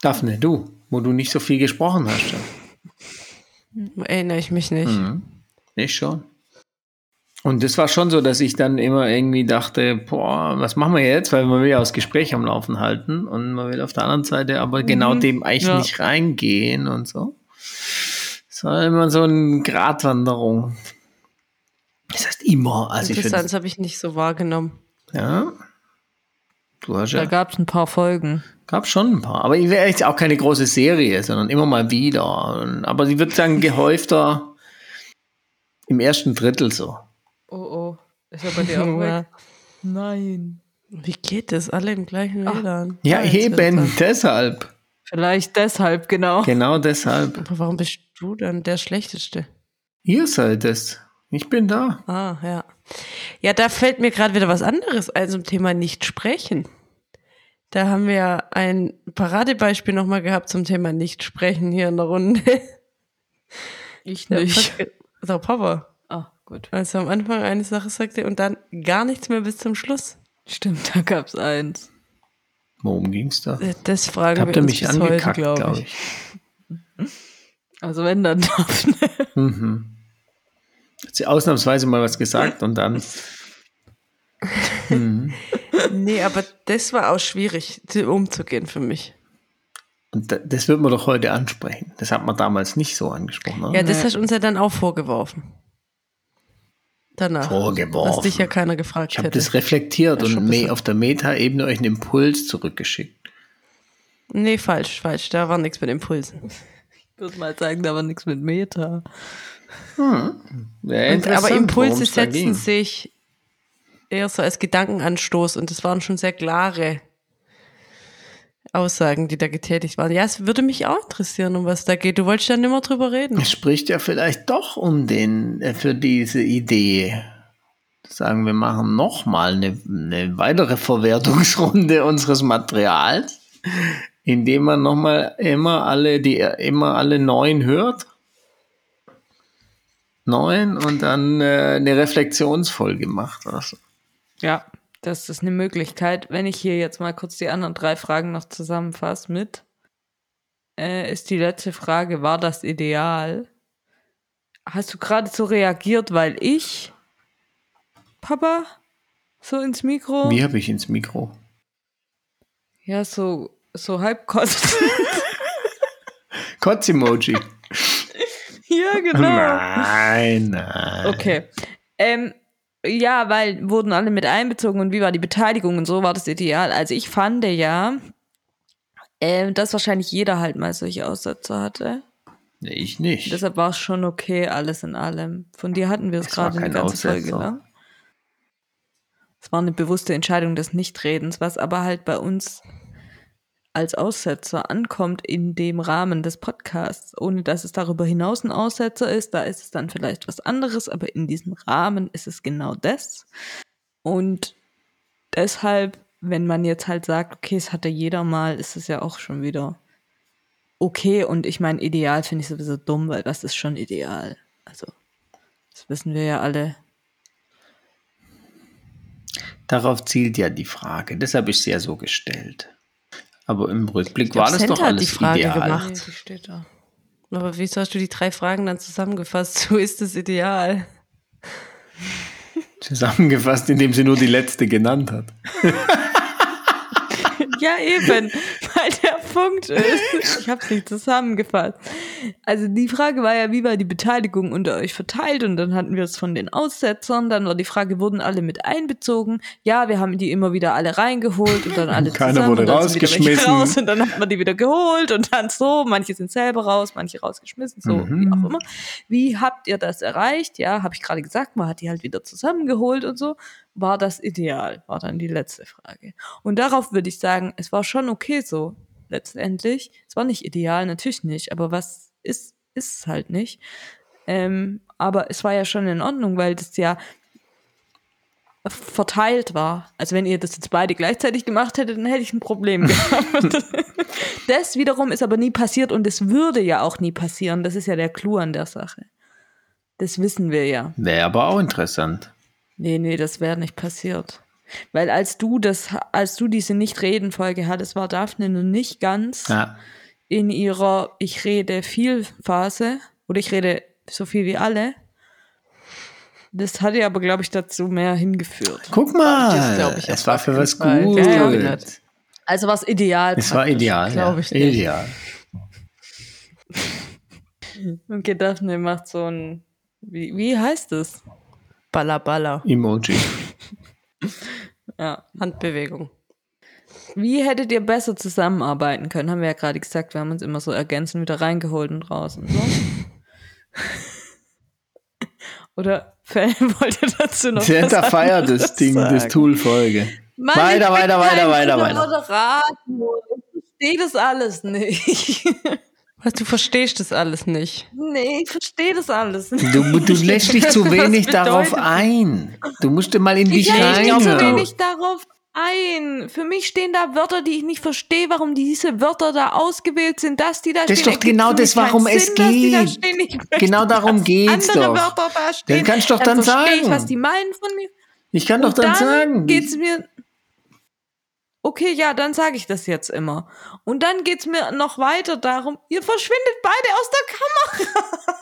Daphne, du, wo du nicht so viel gesprochen hast. Ja. Erinnere ich mich nicht. Mhm. Ich schon. Und das war schon so, dass ich dann immer irgendwie dachte, boah, was machen wir jetzt? Weil man will ja das Gespräch am Laufen halten und man will auf der anderen Seite aber genau dem eigentlich Ja. nicht reingehen und so. Es war immer so eine Gratwanderung. Das heißt immer, also ich Interessant, finde, das habe ich nicht so wahrgenommen. ja, du hast Da ja, gab es ein paar Folgen. gab schon ein paar, aber ich wäre jetzt auch keine große Serie, sondern immer mal wieder. Aber sie wird dann gehäufter im ersten Drittel so. Oh oh. Ist er bei dir auch Ja. weg? Nein. Wie geht das? Alle im gleichen Ach. WLAN. Ja, wird's eben, deshalb. Vielleicht deshalb, genau. Genau deshalb. Aber warum bist du dann der Schlechteste? Ihr seid es. Ich bin da. Ah, ja. Ja, da fällt mir gerade wieder was anderes ein zum Thema nicht sprechen. Da haben wir ja ein Paradebeispiel nochmal gehabt zum Thema nicht sprechen hier in der Runde. Ich nicht. Der Papa. Ah, gut. Als er am Anfang eine Sache sagte und dann gar nichts mehr bis zum Schluss. Stimmt, da gab's eins. Worum ging's da? Äh, Das fragen Habt wir ihr uns mich bis heute, angekackt, glaube ich. ich. Also wenn dann darf. Ne? Mhm. Hat sie ausnahmsweise mal was gesagt und dann. Mhm. Nee, aber das war auch schwierig zu- umzugehen für mich. Und da- das wird man doch heute ansprechen. Das hat man damals nicht so angesprochen, oder? Ja, das hast du uns ja dann auch vorgeworfen. Danach. Vorgeworfen. Was dich ja keiner gefragt ich habe hätte. das reflektiert Ja, und auf der Meta-Ebene euch einen Impuls zurückgeschickt. Nee, falsch, falsch. Da war nichts mit Impulsen. Ich würde mal sagen, da war nichts mit Meta. Wäre Und, aber Impulse setzen sich eher so als Gedankenanstoß und das waren schon sehr klare Aussagen, die da getätigt waren. Ja, es würde mich auch interessieren, um was da geht. Du wolltest ja nimmer drüber reden. Es spricht ja vielleicht doch um den, äh, für diese Idee. Sagen wir machen nochmal eine, eine weitere Verwertungsrunde unseres Materials, indem man nochmal immer alle, die, immer alle neun hört. Neun und dann äh, eine Reflexionsfolge macht. Oder so. Ja, das ist eine Möglichkeit. Wenn ich hier jetzt mal kurz die anderen drei Fragen noch zusammenfasse mit, äh, ist die letzte Frage, war das ideal? Hast du gerade so reagiert, weil ich, Papa, so ins Mikro? Wie habe ich ins Mikro? Ja, so, so halb kost. Kotz-Emoji. ja, genau. Nein, nein. Okay. Ähm, ja, weil wurden alle mit einbezogen und wie war die Beteiligung und so war das ideal. Also ich fand ja, ähm, dass wahrscheinlich jeder halt mal solche Aussätze hatte. Nee, ich nicht. Deshalb war es schon okay, alles in allem. Von dir hatten wir es gerade eine ganze Folge Aussetzer. lang. Es war eine bewusste Entscheidung des Nichtredens, was aber halt bei uns als Aussetzer ankommt in dem Rahmen des Podcasts, ohne dass es darüber hinaus ein Aussetzer ist. Da ist es dann vielleicht was anderes, aber in diesem Rahmen ist es genau das. Und deshalb, wenn man jetzt halt sagt, okay, es hatte jeder mal, ist es ja auch schon wieder okay. Und ich meine, ideal finde ich sowieso dumm, weil was ist schon ideal? Also, das wissen wir ja alle. Darauf zielt ja die Frage. Deshalb ist sie ja so gestellt. Aber im Rückblick war das Senta doch hat alles die Frage ideal. gemacht. Nee, die steht da. Aber wieso hast du die drei Fragen dann zusammengefasst? So ist es ideal. Zusammengefasst, indem sie nur die letzte genannt hat. Ja, eben, weil der Punkt ist, ich habe es nicht zusammengefasst. Also die Frage war ja, wie war die Beteiligung unter euch verteilt? Und dann hatten wir es von den Aussetzern. Dann war die Frage, wurden alle mit einbezogen? Ja, wir haben die immer wieder alle reingeholt und dann alle Keiner zusammen. wurde und dann rausgeschmissen. Raus und dann hat man die wieder geholt und dann so. Manche sind selber raus, manche rausgeschmissen, so Mhm. wie auch immer. Wie habt ihr das erreicht? Ja, habe ich gerade gesagt, man hat die halt wieder zusammengeholt und so. War das ideal? War dann die letzte Frage. Und darauf würde ich sagen, es war schon okay so, letztendlich. Es war nicht ideal, natürlich nicht, aber was ist, ist es halt nicht. Ähm, aber es war ja schon in Ordnung, weil das ja verteilt war. Also wenn ihr das jetzt beide gleichzeitig gemacht hättet, dann hätte ich ein Problem gehabt. das wiederum ist aber nie passiert und es würde ja auch nie passieren. Das ist ja der Clou an der Sache. Das wissen wir ja. Wäre aber auch interessant. Nee, nee, das wäre nicht passiert. Weil als du das, als du diese Nicht-Reden-Folge hattest, war Daphne noch nicht ganz Ja. in ihrer Ich rede viel Phase oder ich rede so viel wie alle. Das hatte aber, glaube ich, dazu mehr hingeführt. Guck mal, Das es war für was gut. Ja, ja, nicht. Also war es ideal. es war ideal. glaub Ja. ich nicht. Ideal. Okay, Daphne macht so ein, wie, wie heißt es? Balla Balla. Emoji. Ja. Handbewegung. Wie hättet ihr besser zusammenarbeiten können? Haben wir ja gerade gesagt, wir haben uns immer so ergänzend wieder reingeholt und raus und so. Oder wollt ihr dazu noch was Santa feiert das Ding, das sagen? Mann, Weiter, ich bin weiter, weiter, weiter, weiter. Moderator. Ich verstehe das alles nicht. Was, du verstehst das alles nicht. nee, ich verstehe das alles nicht. Du, du lässt dich zu wenig darauf ein. Du musst dir mal in dich Ich gehe zu reinhören. wenig darauf ein. Für mich stehen da Wörter, die ich nicht verstehe, warum diese Wörter da ausgewählt sind, dass die da Das ist stehen. doch genau das, mich warum keinen es Sinn, dass die da geht. stehen. Ich möchte, Genau darum geht's andere doch. Wörter da stehen. kannst du doch dann ich, sagen. was die meinen von mir. Ich kann doch Und dann, dann sagen. geht's mir. Okay, ja, dann sage ich das jetzt immer. Und dann geht's mir noch weiter darum, ihr verschwindet beide aus der Kamera.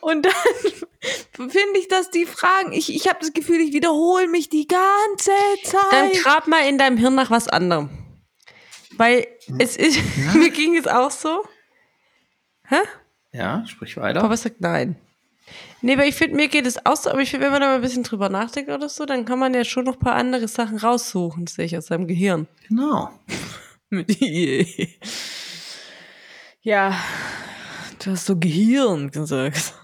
Und dann finde ich, dass die Fragen, ich, ich habe das Gefühl, ich wiederhole mich die ganze Dann Zeit. grab mal in deinem Hirn nach was anderem. Weil es ist, mir ging es auch so. Hä? ja, sprich weiter. Papa sagt nein. Nee, weil ich finde, mir geht es auch so, aber ich finde, wenn man da mal ein bisschen drüber nachdenkt oder so, dann kann man ja schon noch ein paar andere Sachen raussuchen, sehe ich aus seinem Gehirn. Genau. Mit je. Ja, du hast so Gehirn gesagt.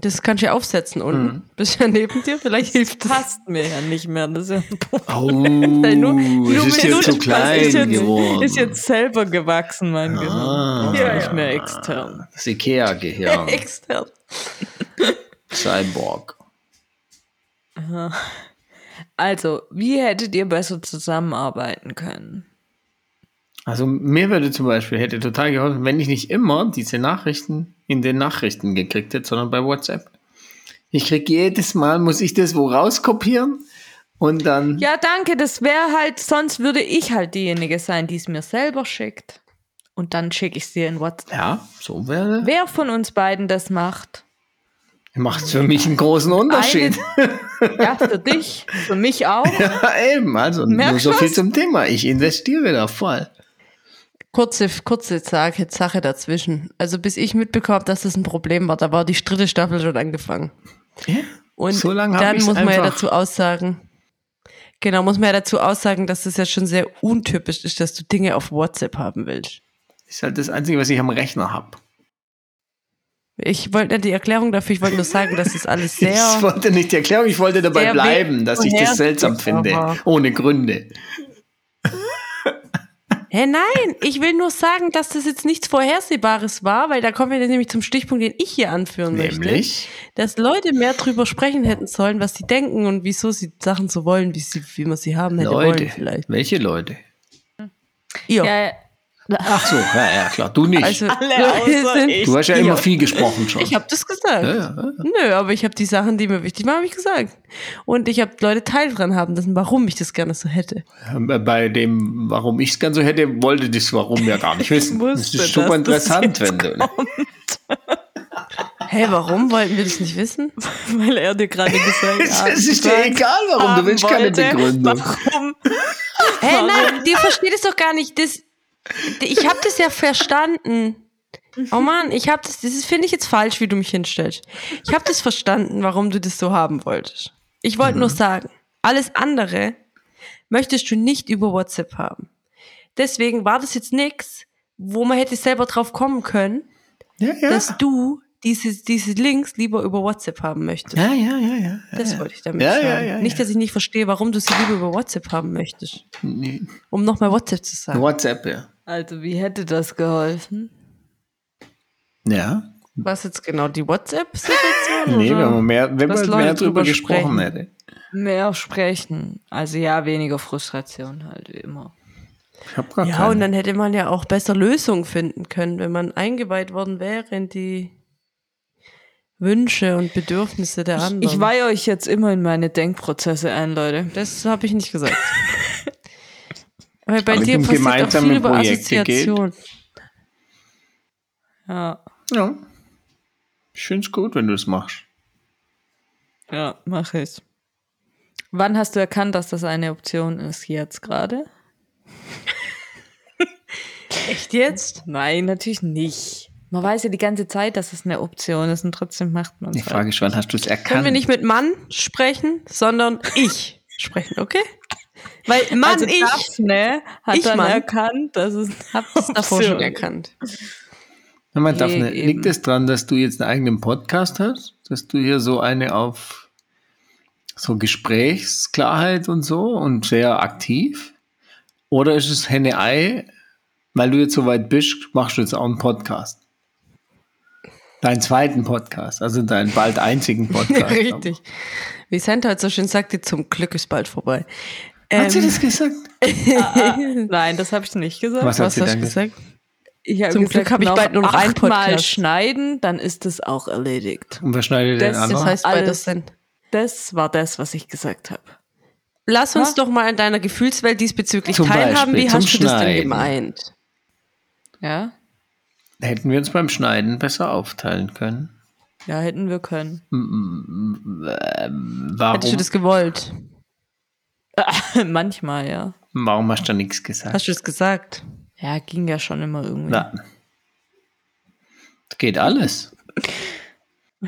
Das kannst du ja aufsetzen unten. Bist ja neben dir, vielleicht hilft das. Passt mir ja nicht mehr. Das ist ja ein Punkt. Oh, nur es ist jetzt zu nur- klein ist, jetzt, geworden. ist jetzt selber gewachsen, mein Gehirn. Ah. Ist Ja, nicht mehr extern. Das Ikea-Gehirn. Extern. Cyborg. Also, wie hättet ihr besser zusammenarbeiten können? Also mir würde zum Beispiel, hätte total geholfen, wenn ich nicht immer diese Nachrichten in den Nachrichten gekriegt hätte, sondern bei WhatsApp. Ich krieg jedes Mal, muss ich das wo rauskopieren und dann. Ja, danke, das wäre halt, sonst würde ich halt diejenige sein, die es mir selber schickt. Und dann schicke ich es dir in WhatsApp. Ja, so wäre. Wer von uns beiden das macht? Macht für mich einen großen Unterschied. Ja, für dich, für mich auch. Ja, eben, also nur Merkst so du viel was? zum Thema. Ich investiere da voll. Kurze, kurze Sache, Sache dazwischen. Also bis ich mitbekommen dass das ein Problem war, da war die dritte Staffel schon angefangen. Ja, Und so lange dann muss man ja dazu aussagen, genau, muss man ja dazu aussagen, dass das ja schon sehr untypisch ist, dass du Dinge auf WhatsApp haben willst. Ist halt das Einzige, was ich am Rechner habe. Ich wollte nicht die Erklärung dafür, ich wollte nur sagen, dass das alles Ich sehr. wollte nicht die Erklärung, ich wollte dabei bleiben, dass ich das seltsam finde. vorhersehbar Ohne Gründe. Hä, nein, ich will nur sagen, dass das jetzt nichts Vorhersehbares war, weil da kommen wir dann nämlich zum Stichpunkt, den ich hier anführen möchte. Nämlich. Dass Leute mehr drüber sprechen hätten sollen, was sie denken und wieso sie Sachen so wollen, wie, sie, wie man sie haben hätte Leute. wollen vielleicht. Welche Leute? Ihr. Ja, Ach so, ja, ja, klar. Du nicht. also, Alle außer sind- ich. du hast ja immer viel gesprochen schon. Ich habe das gesagt. ja, ja. Nö, aber ich habe die Sachen, die mir wichtig waren, habe ich gesagt. Und ich habe Leute Teil dran haben lassen, warum ich das gerne so hätte. Bei dem, warum ich es ganz so hätte, wollte das Warum ja gar nicht wissen. Das wusste, ist super interessant, wenn du. Hä, warum wollten wir das nicht wissen? weil er dir gerade gesagt hat. Es ist dir egal, warum. Du willst keine wollte, Begründung. Warum? Hä, nein, dir versteht es doch gar nicht. Das, ich habe das ja verstanden. Oh Mann, ich habe das, das finde ich jetzt falsch, wie du mich hinstellst. Ich habe das verstanden, warum du das so haben wolltest. Ich wollte nur sagen, alles andere möchtest du nicht über WhatsApp haben. Deswegen war das jetzt nix, wo man hätte selber drauf kommen können, Ja, ja. dass du diese, diese Links lieber über WhatsApp haben möchtest. ja, ja, ja, ja. Das ja. wollte ich damit sagen. nicht, dass ich nicht verstehe, warum du sie lieber über WhatsApp haben möchtest. Nee. Um nochmal WhatsApp zu sagen. WhatsApp, ja. Also, wie hätte das geholfen? Ja. Was jetzt genau die WhatsApp-Situation? Nee, oder? wenn man mehr, wenn man mehr drüber gesprochen sprechen. hätte. Mehr sprechen. Also ja, weniger Frustration halt wie immer. Ich hab Ja, keine. und dann hätte man ja auch besser Lösungen finden können, wenn man eingeweiht worden wäre in die Wünsche und Bedürfnisse der anderen. Ich weihe euch jetzt immer in meine Denkprozesse ein, Leute. Das habe ich nicht gesagt. Weil bei Aber dir passiert auch gemeinsame viel über Projekte geht. Assoziation. Ja, ja. Ich find's gut, wenn du es machst. ja, mach ich. Wann hast du erkannt, dass das eine Option ist? Jetzt gerade? Echt jetzt? Nein, natürlich nicht. Man weiß ja die ganze Zeit, dass es eine Option ist und trotzdem macht man Die es. Frage ist, wann hast du es erkannt? Können wir nicht mit Mann sprechen, sondern ich sprechen, okay? Weil Mann, also ich Daphne hat Ich, dann Mann. erkannt, dass es habe das davor schon erkannt. Sag mal, Daphne, eben. liegt es daran, dass du jetzt einen eigenen Podcast hast? Dass du hier so eine auf So Gesprächsklarheit und so und sehr aktiv? Oder ist es Henne-Ei, weil du jetzt so weit bist, machst du jetzt auch einen Podcast? Deinen zweiten Podcast, also deinen bald einzigen Podcast. Richtig. Wie Santa halt so schön sagte, zum Glück ist bald vorbei. Hat sie Ähm, das gesagt? Nein, das habe ich nicht gesagt. Was hat was sie hast du gesagt? Ich hab Zum Glück habe ich bald nur noch einen Podcast. schneiden, dann ist es auch erledigt. Und wer schneidet den Das- an? Das heißt das denn. Das war das, was ich gesagt habe. Lass uns Ha? doch mal an deiner Gefühlswelt diesbezüglich Zum teilhaben. Beispiel Wie zum hast du das denn gemeint? Ja? Hätten wir uns beim Schneiden besser aufteilen können? Ja, hätten wir können. Ähm, warum, Hättest du das gewollt? Manchmal, ja. warum hast du nichts gesagt? Hast du das gesagt? Ja, ging ja schon immer irgendwie. Na, das geht alles.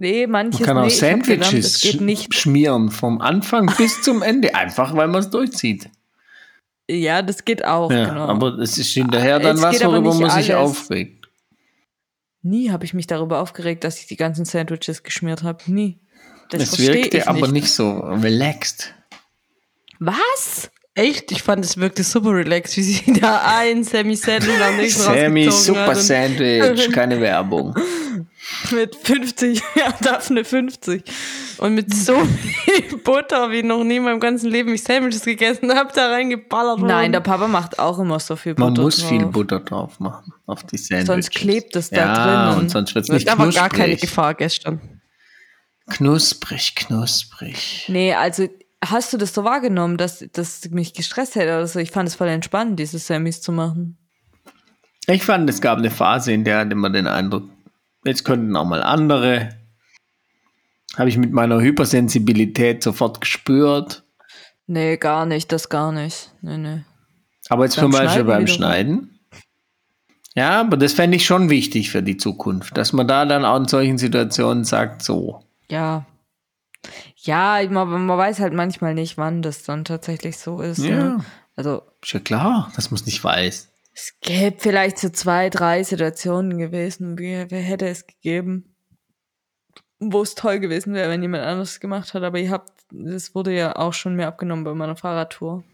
Nee, manches Man kann auch nee, Sandwiches Es nicht. schmieren, vom Anfang bis zum Ende, einfach weil man es durchzieht. Ja, das geht auch, Ja, genau. Aber es ist hinterher dann Es was, worüber nicht man sich alles. aufregt. Nie habe ich mich darüber aufgeregt, dass ich die ganzen Sandwiches geschmiert habe. Nie. Das Es wirkte ich aber nicht. nicht so relaxed. Was? Echt? Ich fand, es wirkte super relaxed, wie sie da ein Sammy Sandwich am nächsten Sammy rausgezogen Super Sandwich, keine Werbung. Mit 50, ja, Daphne 50. Und mit so viel Butter, wie noch nie in meinem ganzen Leben ich Sandwiches gegessen habe, da reingeballert. Nein, der. Papa macht auch immer so viel Butter Man muss drauf. viel Butter drauf machen, auf die Sandwiches. Sonst klebt es da ja, drinnen. und sonst wird es nicht ist aber gar keine knusprig. Gefahr gestern. Knusprig, knusprig. Nee, also hast du das so wahrgenommen, dass das mich gestresst hätte oder so? Ich fand es voll entspannend, diese Sammys zu machen. Ich fand, es gab eine Phase, in der hatte man den Eindruck, jetzt könnten auch mal andere. Habe ich mit meiner Hypersensibilität sofort gespürt. Nee, gar nicht, das gar nicht. Nee, nee. Aber jetzt zum Beispiel beim. Schneiden. Ja, aber das fände ich schon wichtig für die Zukunft, dass man da dann auch in solchen Situationen sagt, so. Ja. Ja, man, man weiß halt manchmal nicht, wann das dann tatsächlich so ist. Ja. Ne? Also, Ist ja klar, dass man es nicht weiß. es gäbe vielleicht so zwei, drei Situationen gewesen. Wie, wer hätte es gegeben? Wo es toll gewesen wäre, wenn jemand anderes es gemacht hat. Aber ihr habt, das wurde ja auch schon mir abgenommen bei meiner Fahrradtour.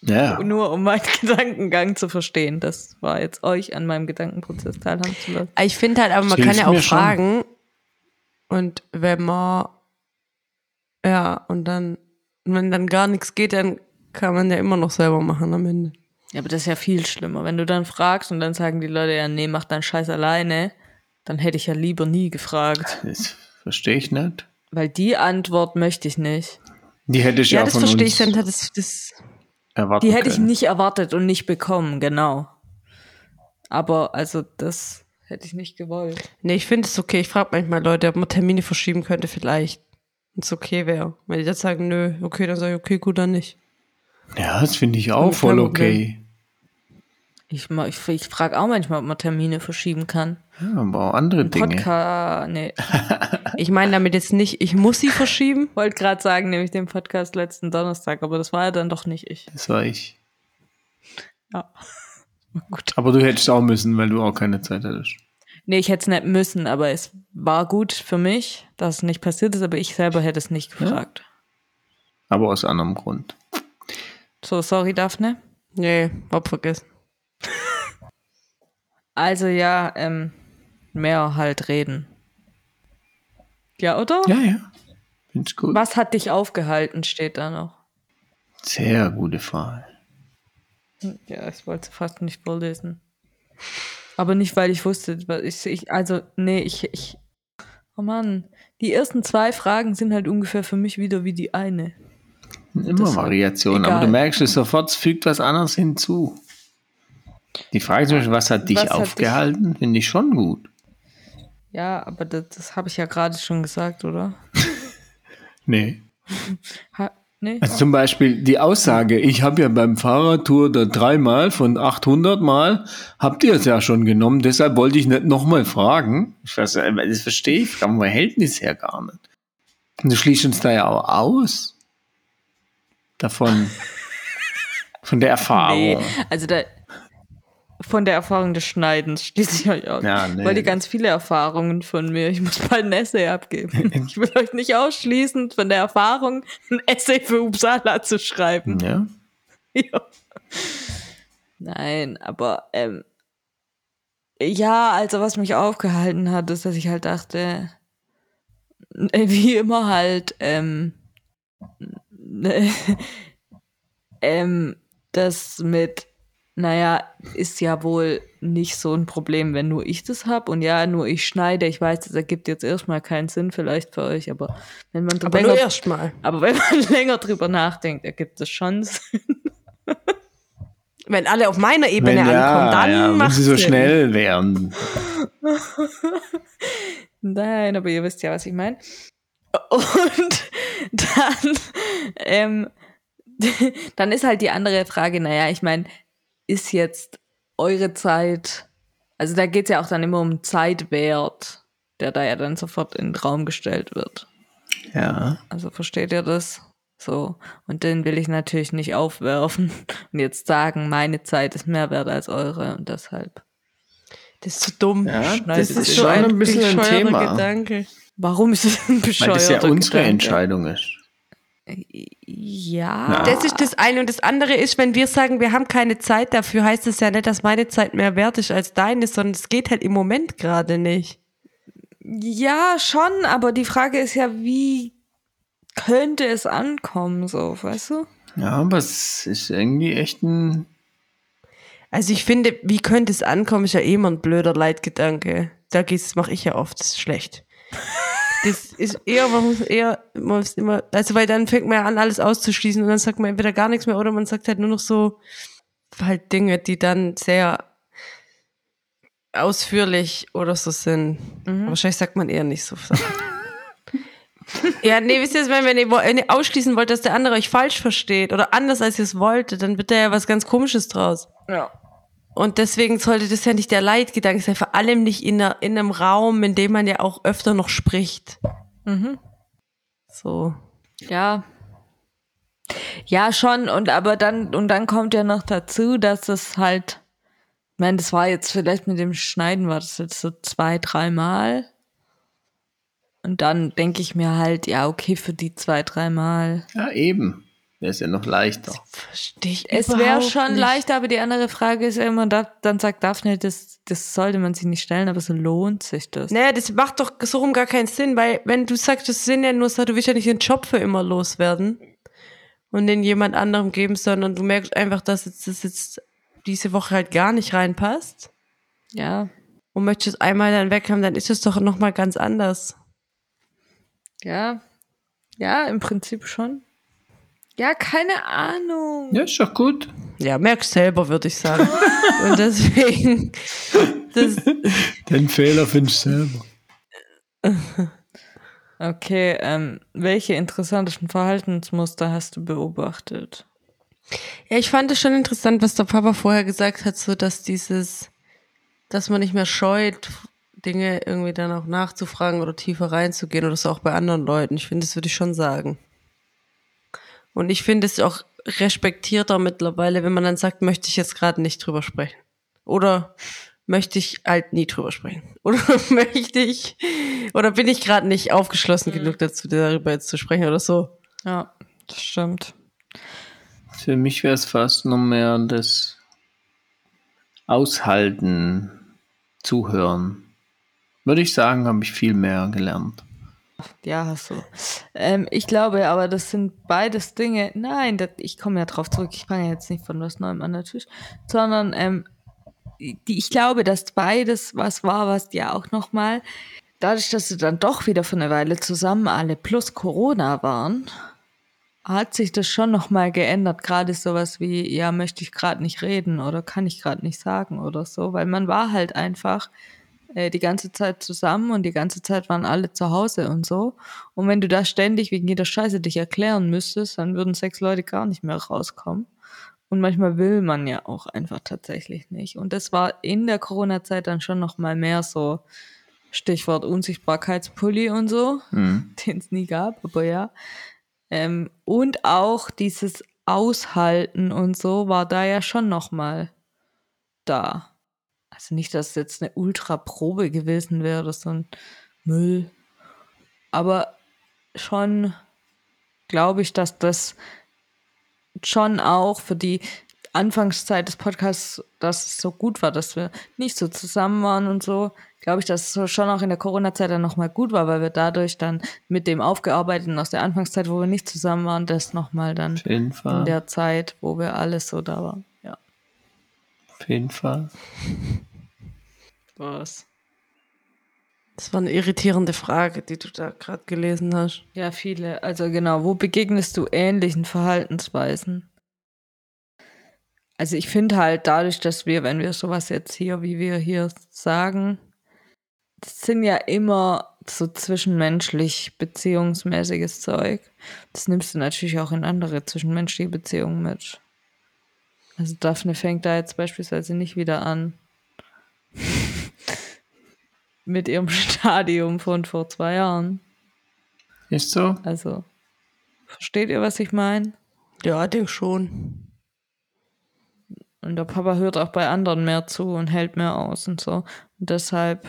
Ja. Nur um meinen Gedankengang zu verstehen. Das war jetzt euch an meinem Gedankenprozess teilhaben zu lassen. Ich finde halt, aber man Das kann ja auch mir schon. Und wenn man, ja, und dann, wenn dann gar nichts geht, dann kann man ja immer noch selber machen am Ende. Ja, aber das ist ja viel schlimmer. Wenn du dann fragst und dann sagen die Leute, ja, nee, mach deinen Scheiß alleine, dann hätte ich ja lieber nie gefragt. Das verstehe ich nicht. Weil die Antwort möchte ich nicht. Die hätte ich Ja, ja, das von verstehe uns ich, Senta, das, das, Die hätte ich können. nicht erwartet und nicht bekommen, genau. Aber also das hätte ich nicht gewollt. nee, ich finde es okay. Ich frage manchmal Leute, ob man Termine verschieben könnte, vielleicht. Wenn es okay wäre. Wenn die dann sagen, nö, okay, dann sage ich, okay, gut, dann nicht. Ja, das finde ich auch Kein voll okay. Ich, ich, ich frage auch manchmal, ob man Termine verschieben kann. Ja, aber auch andere Dinge. Podcast, nee. Ich meine damit jetzt nicht, ich muss sie verschieben. Wollte gerade sagen, nämlich den Podcast letzten Donnerstag, aber das war ja dann doch nicht ich. Das war ich. Ja. Gut. Aber du hättest auch müssen, weil du auch keine Zeit hattest. Nee, ich hätte es nicht müssen, aber es war gut für mich, dass es nicht passiert ist, aber ich selber hätte es nicht gefragt. Aber aus anderem Grund. So, sorry, Daphne. Nee, hab vergessen. Also ja, ähm, mehr halt reden. Ja, oder? Ja, ja. Find's gut. Was hat dich aufgehalten, steht da noch. Sehr gute Frage. Ja, ich wollte fast nicht vorlesen. Aber nicht, weil ich wusste, weil ich, ich also, nee, ich, ich, oh Mann, die ersten zwei Fragen sind halt ungefähr für mich wieder wie die eine. Immer Das war Variation, aber du merkst es sofort, es fügt was anderes hinzu. Die Frage zum Beispiel, was hat dich Was aufgehalten, finde ich schon gut. Ja, aber das, das habe ich ja gerade schon gesagt, oder? Nee. Ha, nee? Also zum Beispiel die Aussage, ich habe ja beim Fahrradtour da dreimal von 800 Mal, habt ihr es ja schon genommen, deshalb wollte ich nicht nochmal fragen. Ich weiß, äh, das verstehe ich vom Verhältnis her gar nicht. Und du schließt uns da ja auch aus. Davon. von der Erfahrung. Nee, also da von der Erfahrung des Schneidens schließe ich euch aus. Ja, nee. Weil die ganz viele Erfahrungen von mir. Ich muss bald ein Essay abgeben. ich will euch nicht ausschließen, von der Erfahrung ein Essay für Uppsala zu schreiben. Ja. Ja. Nein, aber ähm, ja, also was mich aufgehalten hat, ist, dass ich halt dachte, äh, wie immer halt, ähm, äh, ähm, das mit, naja, ist ja wohl nicht so ein Problem, wenn nur ich das hab und ja, nur ich schneide. Ich weiß, das ergibt jetzt erstmal keinen Sinn vielleicht für euch, aber wenn man Aber länger, aber wenn man länger drüber nachdenkt, ergibt es schon Sinn. Wenn alle auf meiner Ebene Wenn, ankommen, dann ja, wenn macht sie so Sinn. schnell wären. Nein, aber ihr wisst ja, was ich meine. Und dann, ähm, dann ist halt die andere Frage, naja, ich meine, ist jetzt eure Zeit, also da geht es ja auch dann immer um Zeitwert, der da ja dann sofort in den Raum gestellt wird. Ja. Also versteht ihr das? So. Und den will ich natürlich nicht aufwerfen und jetzt sagen, meine Zeit ist mehr wert als eure und deshalb. Das ist so dumm. Ja, das ist schon ein bisschen ein Thema. Gedanke. Warum ist es ein Weil bescheuerter das ja unsere Gedanke? Entscheidung ist. Ja. Das ist das eine. Und das andere ist, wenn wir sagen, wir haben keine Zeit dafür, heißt es ja nicht, dass meine Zeit mehr wert ist als deine, sondern es geht halt im Moment gerade nicht. Ja, schon, aber die Frage ist ja, wie könnte es ankommen, so, weißt du? Ja, aber es ist irgendwie echt ein. Also ich finde, wie könnte es ankommen, ist ja eh immer ein blöder Leitgedanke. Da geht's, das mache ich ja oft, das ist schlecht. Das ist eher, man muss eher, man muss immer, also weil dann fängt man ja an, alles auszuschließen und dann sagt man entweder gar nichts mehr oder man sagt halt nur noch so halt Dinge, die dann sehr ausführlich oder so sind. Wahrscheinlich sagt man eher nicht so Sachen. ja, nee, wisst ihr, meine? wenn ihr, wenn ihr ausschließen wollt, dass der andere euch falsch versteht oder anders als ihr es wolltet, dann wird da ja was ganz komisches draus. Ja. Und deswegen sollte das ja nicht der Leitgedanke sein, vor allem nicht in, einer, in einem Raum, in dem man ja auch öfter noch spricht. Mhm. So. Ja. Ja, schon, und aber dann, und dann kommt ja noch dazu, dass es halt, ich meine, das war jetzt vielleicht mit dem Schneiden, war das jetzt so zwei, dreimal. Und dann denke ich mir halt, ja, okay, für die zwei, dreimal. Ja, eben. Wäre es ja noch leichter. Verstehe ich Es wäre schon nicht. leichter, aber die andere Frage ist ja immer, da, dann sagt Daphne, das, das sollte man sich nicht stellen, aber so lohnt sich das. Naja, das macht doch so rum gar keinen Sinn, weil wenn du sagst, das sind ja nur so, du willst ja nicht den Job für immer loswerden und den jemand anderem geben, sondern du merkst einfach, dass jetzt, das jetzt diese Woche halt gar nicht reinpasst Ja, und möchtest es einmal dann weg haben, dann ist es doch nochmal ganz anders. ja, ja, im Prinzip schon. Ja, keine Ahnung. Ja, ist doch gut. Ja, merkst selber, würde ich sagen. und deswegen, das, Den Fehler findest du selber. Okay, ähm, welche interessanten Verhaltensmuster hast du beobachtet? Ja, ich fand es schon interessant, was der Papa vorher gesagt hat, so dass dieses, dass man nicht mehr scheut, Dinge irgendwie dann auch nachzufragen oder tiefer reinzugehen oder so auch bei anderen Leuten. Ich finde, das würde ich schon sagen. Und ich finde es auch respektierter mittlerweile, wenn man dann sagt, möchte ich jetzt gerade nicht drüber sprechen. Oder möchte ich halt nie drüber sprechen. Oder möchte ich, oder bin ich gerade nicht aufgeschlossen genug dazu, darüber jetzt zu sprechen oder so. Ja, das stimmt. Für mich wäre es fast noch mehr das Aushalten, Zuhören. Würde ich sagen, habe ich viel mehr gelernt. Ja, hast du. Ähm, ich glaube aber, das sind beides Dinge. Nein, das, ich komme ja drauf zurück. Ich fange ja jetzt nicht von was Neuem an, natürlich. Sondern ähm, die, ich glaube, dass beides was war, was ja auch nochmal, dadurch, dass sie dann doch wieder für eine Weile zusammen alle plus Corona waren, hat sich das schon nochmal geändert. Gerade sowas wie, ja, möchte ich gerade nicht reden oder kann ich gerade nicht sagen oder so, weil man war halt einfach äh, die ganze Zeit zusammen und die ganze Zeit waren alle zu Hause und so. Und wenn du da ständig wegen jeder Scheiße dich erklären müsstest, dann würden sechs Leute gar nicht mehr rauskommen. Und manchmal will man ja auch einfach tatsächlich nicht. Und das war in der Corona-Zeit dann schon noch mal mehr so Stichwort Unsichtbarkeitspulli und so, Mhm. den es nie gab, aber ja. Ähm, und auch dieses Aushalten und so war da ja schon noch mal da. Also nicht, dass es jetzt eine Ultra-Probe gewesen wäre oder so ein Müll. Aber schon glaube ich, dass das schon auch für die Anfangszeit des Podcasts, dass es so gut war, dass wir nicht so zusammen waren und so, glaube ich, dass es schon auch in der Corona-Zeit dann nochmal gut war, weil wir dadurch dann mit dem Aufgearbeiteten aus der Anfangszeit, wo wir nicht zusammen waren, das nochmal dann in der Zeit, wo wir alles so da waren. Auf jeden Fall. Was? Das war eine irritierende Frage, die du da gerade gelesen hast. Ja, viele. Also genau, wo begegnest du ähnlichen Verhaltensweisen? Also ich finde halt dadurch, dass wir, wenn wir sowas jetzt hier, wie wir hier sagen, das sind ja immer so zwischenmenschlich beziehungsmäßiges Zeug. Das nimmst du natürlich auch in andere zwischenmenschliche Beziehungen mit. Also Daphne fängt da jetzt beispielsweise nicht wieder an. mit ihrem Stadium von vor zwei Jahren. Ist so? Also, versteht ihr, was ich meine? Ja, denk schon. Und der Papa hört auch bei anderen mehr zu und hält mehr aus und so. Und deshalb,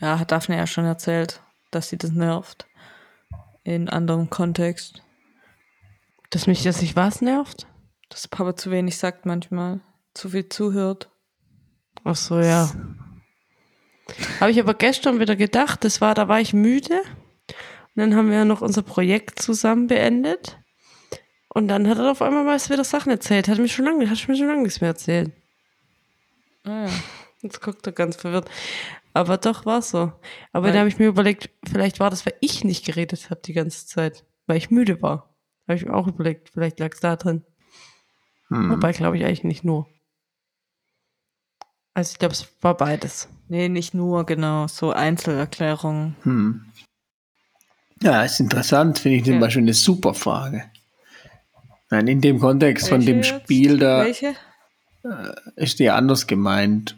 ja, hat Daphne ja schon erzählt, dass sie das nervt. In anderem Kontext. Dass mich das nicht was nervt? Dass Papa zu wenig sagt manchmal. Zu viel zuhört. Ach so, ja. Habe ich aber gestern wieder gedacht, das war, da war ich müde. Und dann haben wir noch unser Projekt zusammen beendet. Und dann hat er auf einmal mal wieder Sachen erzählt. Hat mir schon lange, hat mir schon lange nichts mehr erzählt. Ah, ja. Jetzt guckt er ganz verwirrt. Aber doch war so. Aber Weil- dann habe ich mir überlegt, vielleicht war das, weil ich nicht geredet habe die ganze Zeit. Weil ich müde war. Habe ich mir auch überlegt, vielleicht lag es da drin. Hm. Wobei glaube ich eigentlich nicht nur. Also ich glaube, es war beides. Nee, nicht nur, genau. So Einzelerklärungen. Hm. Ja, ist interessant, finde ich zum Ja. Beispiel eine super Frage. Nein, in dem Kontext von dem Welche jetzt? Spiel da Welche? ist die anders gemeint.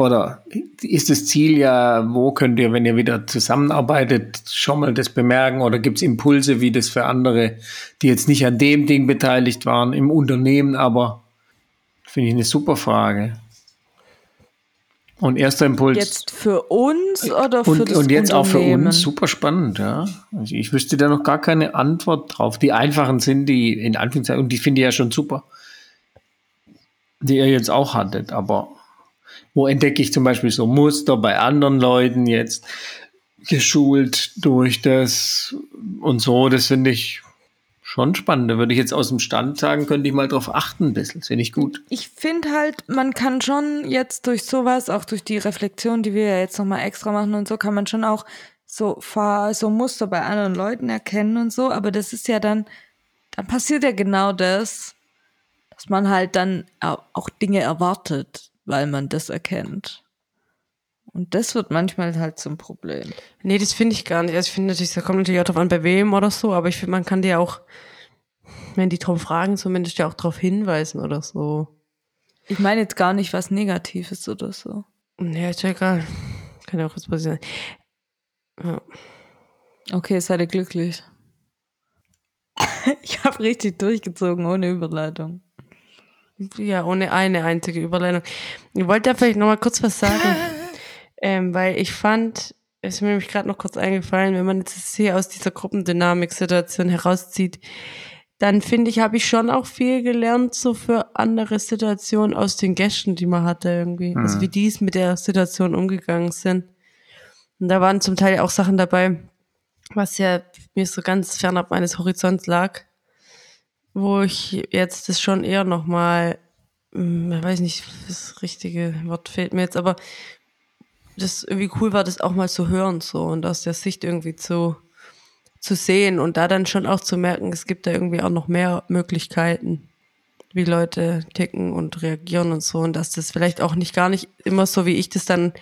Oder ist das Ziel ja, wo könnt ihr, wenn ihr wieder zusammenarbeitet, schon mal das bemerken? Oder gibt es Impulse, wie das für andere, die jetzt nicht an dem Ding beteiligt waren, im Unternehmen, aber finde ich eine super Frage. Und erster Impuls. Jetzt für uns oder für und, das und jetzt auch für uns super spannend, ja. Also ich wüsste da noch gar keine Antwort drauf. Die einfachen sind die, in Anführungszeichen, und die finde ich ja schon super, die ihr jetzt auch hattet, aber wo entdecke ich zum Beispiel so Muster bei anderen Leuten jetzt geschult durch das und so, das finde ich schon spannend. Da würde ich jetzt aus dem Stand sagen, könnte ich mal drauf achten ein bisschen. Finde ich gut. ich finde halt, man kann schon jetzt durch sowas, auch durch die Reflexion, die wir ja jetzt nochmal extra machen und so, kann man schon auch so, so Muster bei anderen Leuten erkennen und so, aber das ist ja dann, dann passiert ja genau das, dass man halt dann au- auch Dinge erwartet, weil man das erkennt. Und das wird manchmal halt zum Problem. Nee, das finde ich gar nicht. Also ich finde natürlich, da kommt natürlich auch drauf an, bei wem oder so, aber ich finde, man kann dir auch, wenn die drum fragen, zumindest ja auch darauf hinweisen oder so. Ich meine jetzt gar nicht was Negatives oder so. Ja, ist ja egal. Kann ja auch was passieren. Ja. Okay, seid ihr glücklich. ich habe richtig durchgezogen ohne Überleitung. Ja, ohne eine einzige Überleitung. Ich wollte da vielleicht noch mal kurz was sagen, ähm, weil ich fand, es ist mir nämlich gerade noch kurz eingefallen, wenn man jetzt hier aus dieser Gruppendynamik-Situation herauszieht, dann finde ich, habe ich schon auch viel gelernt, so für andere Situationen aus den Gästen, die man hatte irgendwie. Also wie die es mit der Situation umgegangen sind. Und da waren zum Teil auch Sachen dabei, was ja mir so ganz fernab meines Horizonts lag wo ich jetzt das schon eher nochmal, ich weiß nicht, das richtige Wort fehlt mir jetzt, aber das irgendwie cool war, das auch mal zu hören so und aus der Sicht irgendwie zu, zu sehen und da dann schon auch zu merken, es gibt da irgendwie auch noch mehr Möglichkeiten, wie Leute ticken und reagieren und so und dass das vielleicht auch nicht gar nicht immer so, wie ich das dann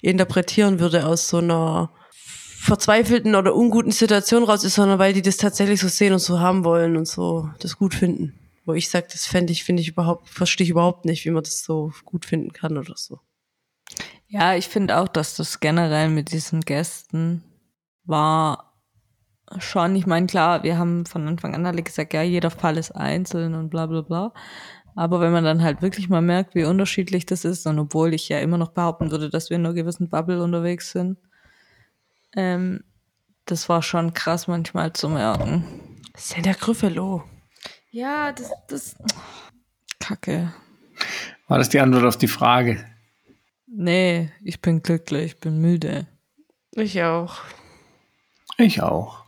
interpretieren würde aus so einer verzweifelten oder unguten Situation raus ist, sondern weil die das tatsächlich so sehen und so haben wollen und so das gut finden. Wo ich sage, das fände ich, finde ich überhaupt, verstehe ich überhaupt nicht, wie man das so gut finden kann oder so. Ja, ich finde auch, dass das generell mit diesen Gästen war schon, ich meine, klar, wir haben von Anfang an alle gesagt, ja, jeder Fall ist einzeln und bla bla bla. Aber wenn man dann halt wirklich mal merkt, wie unterschiedlich das ist, und obwohl ich ja immer noch behaupten würde, dass wir in einer gewissen Bubble unterwegs sind, ähm, das war schon krass manchmal zu merken. Das ist ja der Gryffalo. Ja, das, das. Kacke. War das die Antwort auf die Frage? Nee, ich bin glücklich, ich bin müde. Ich auch. Ich auch.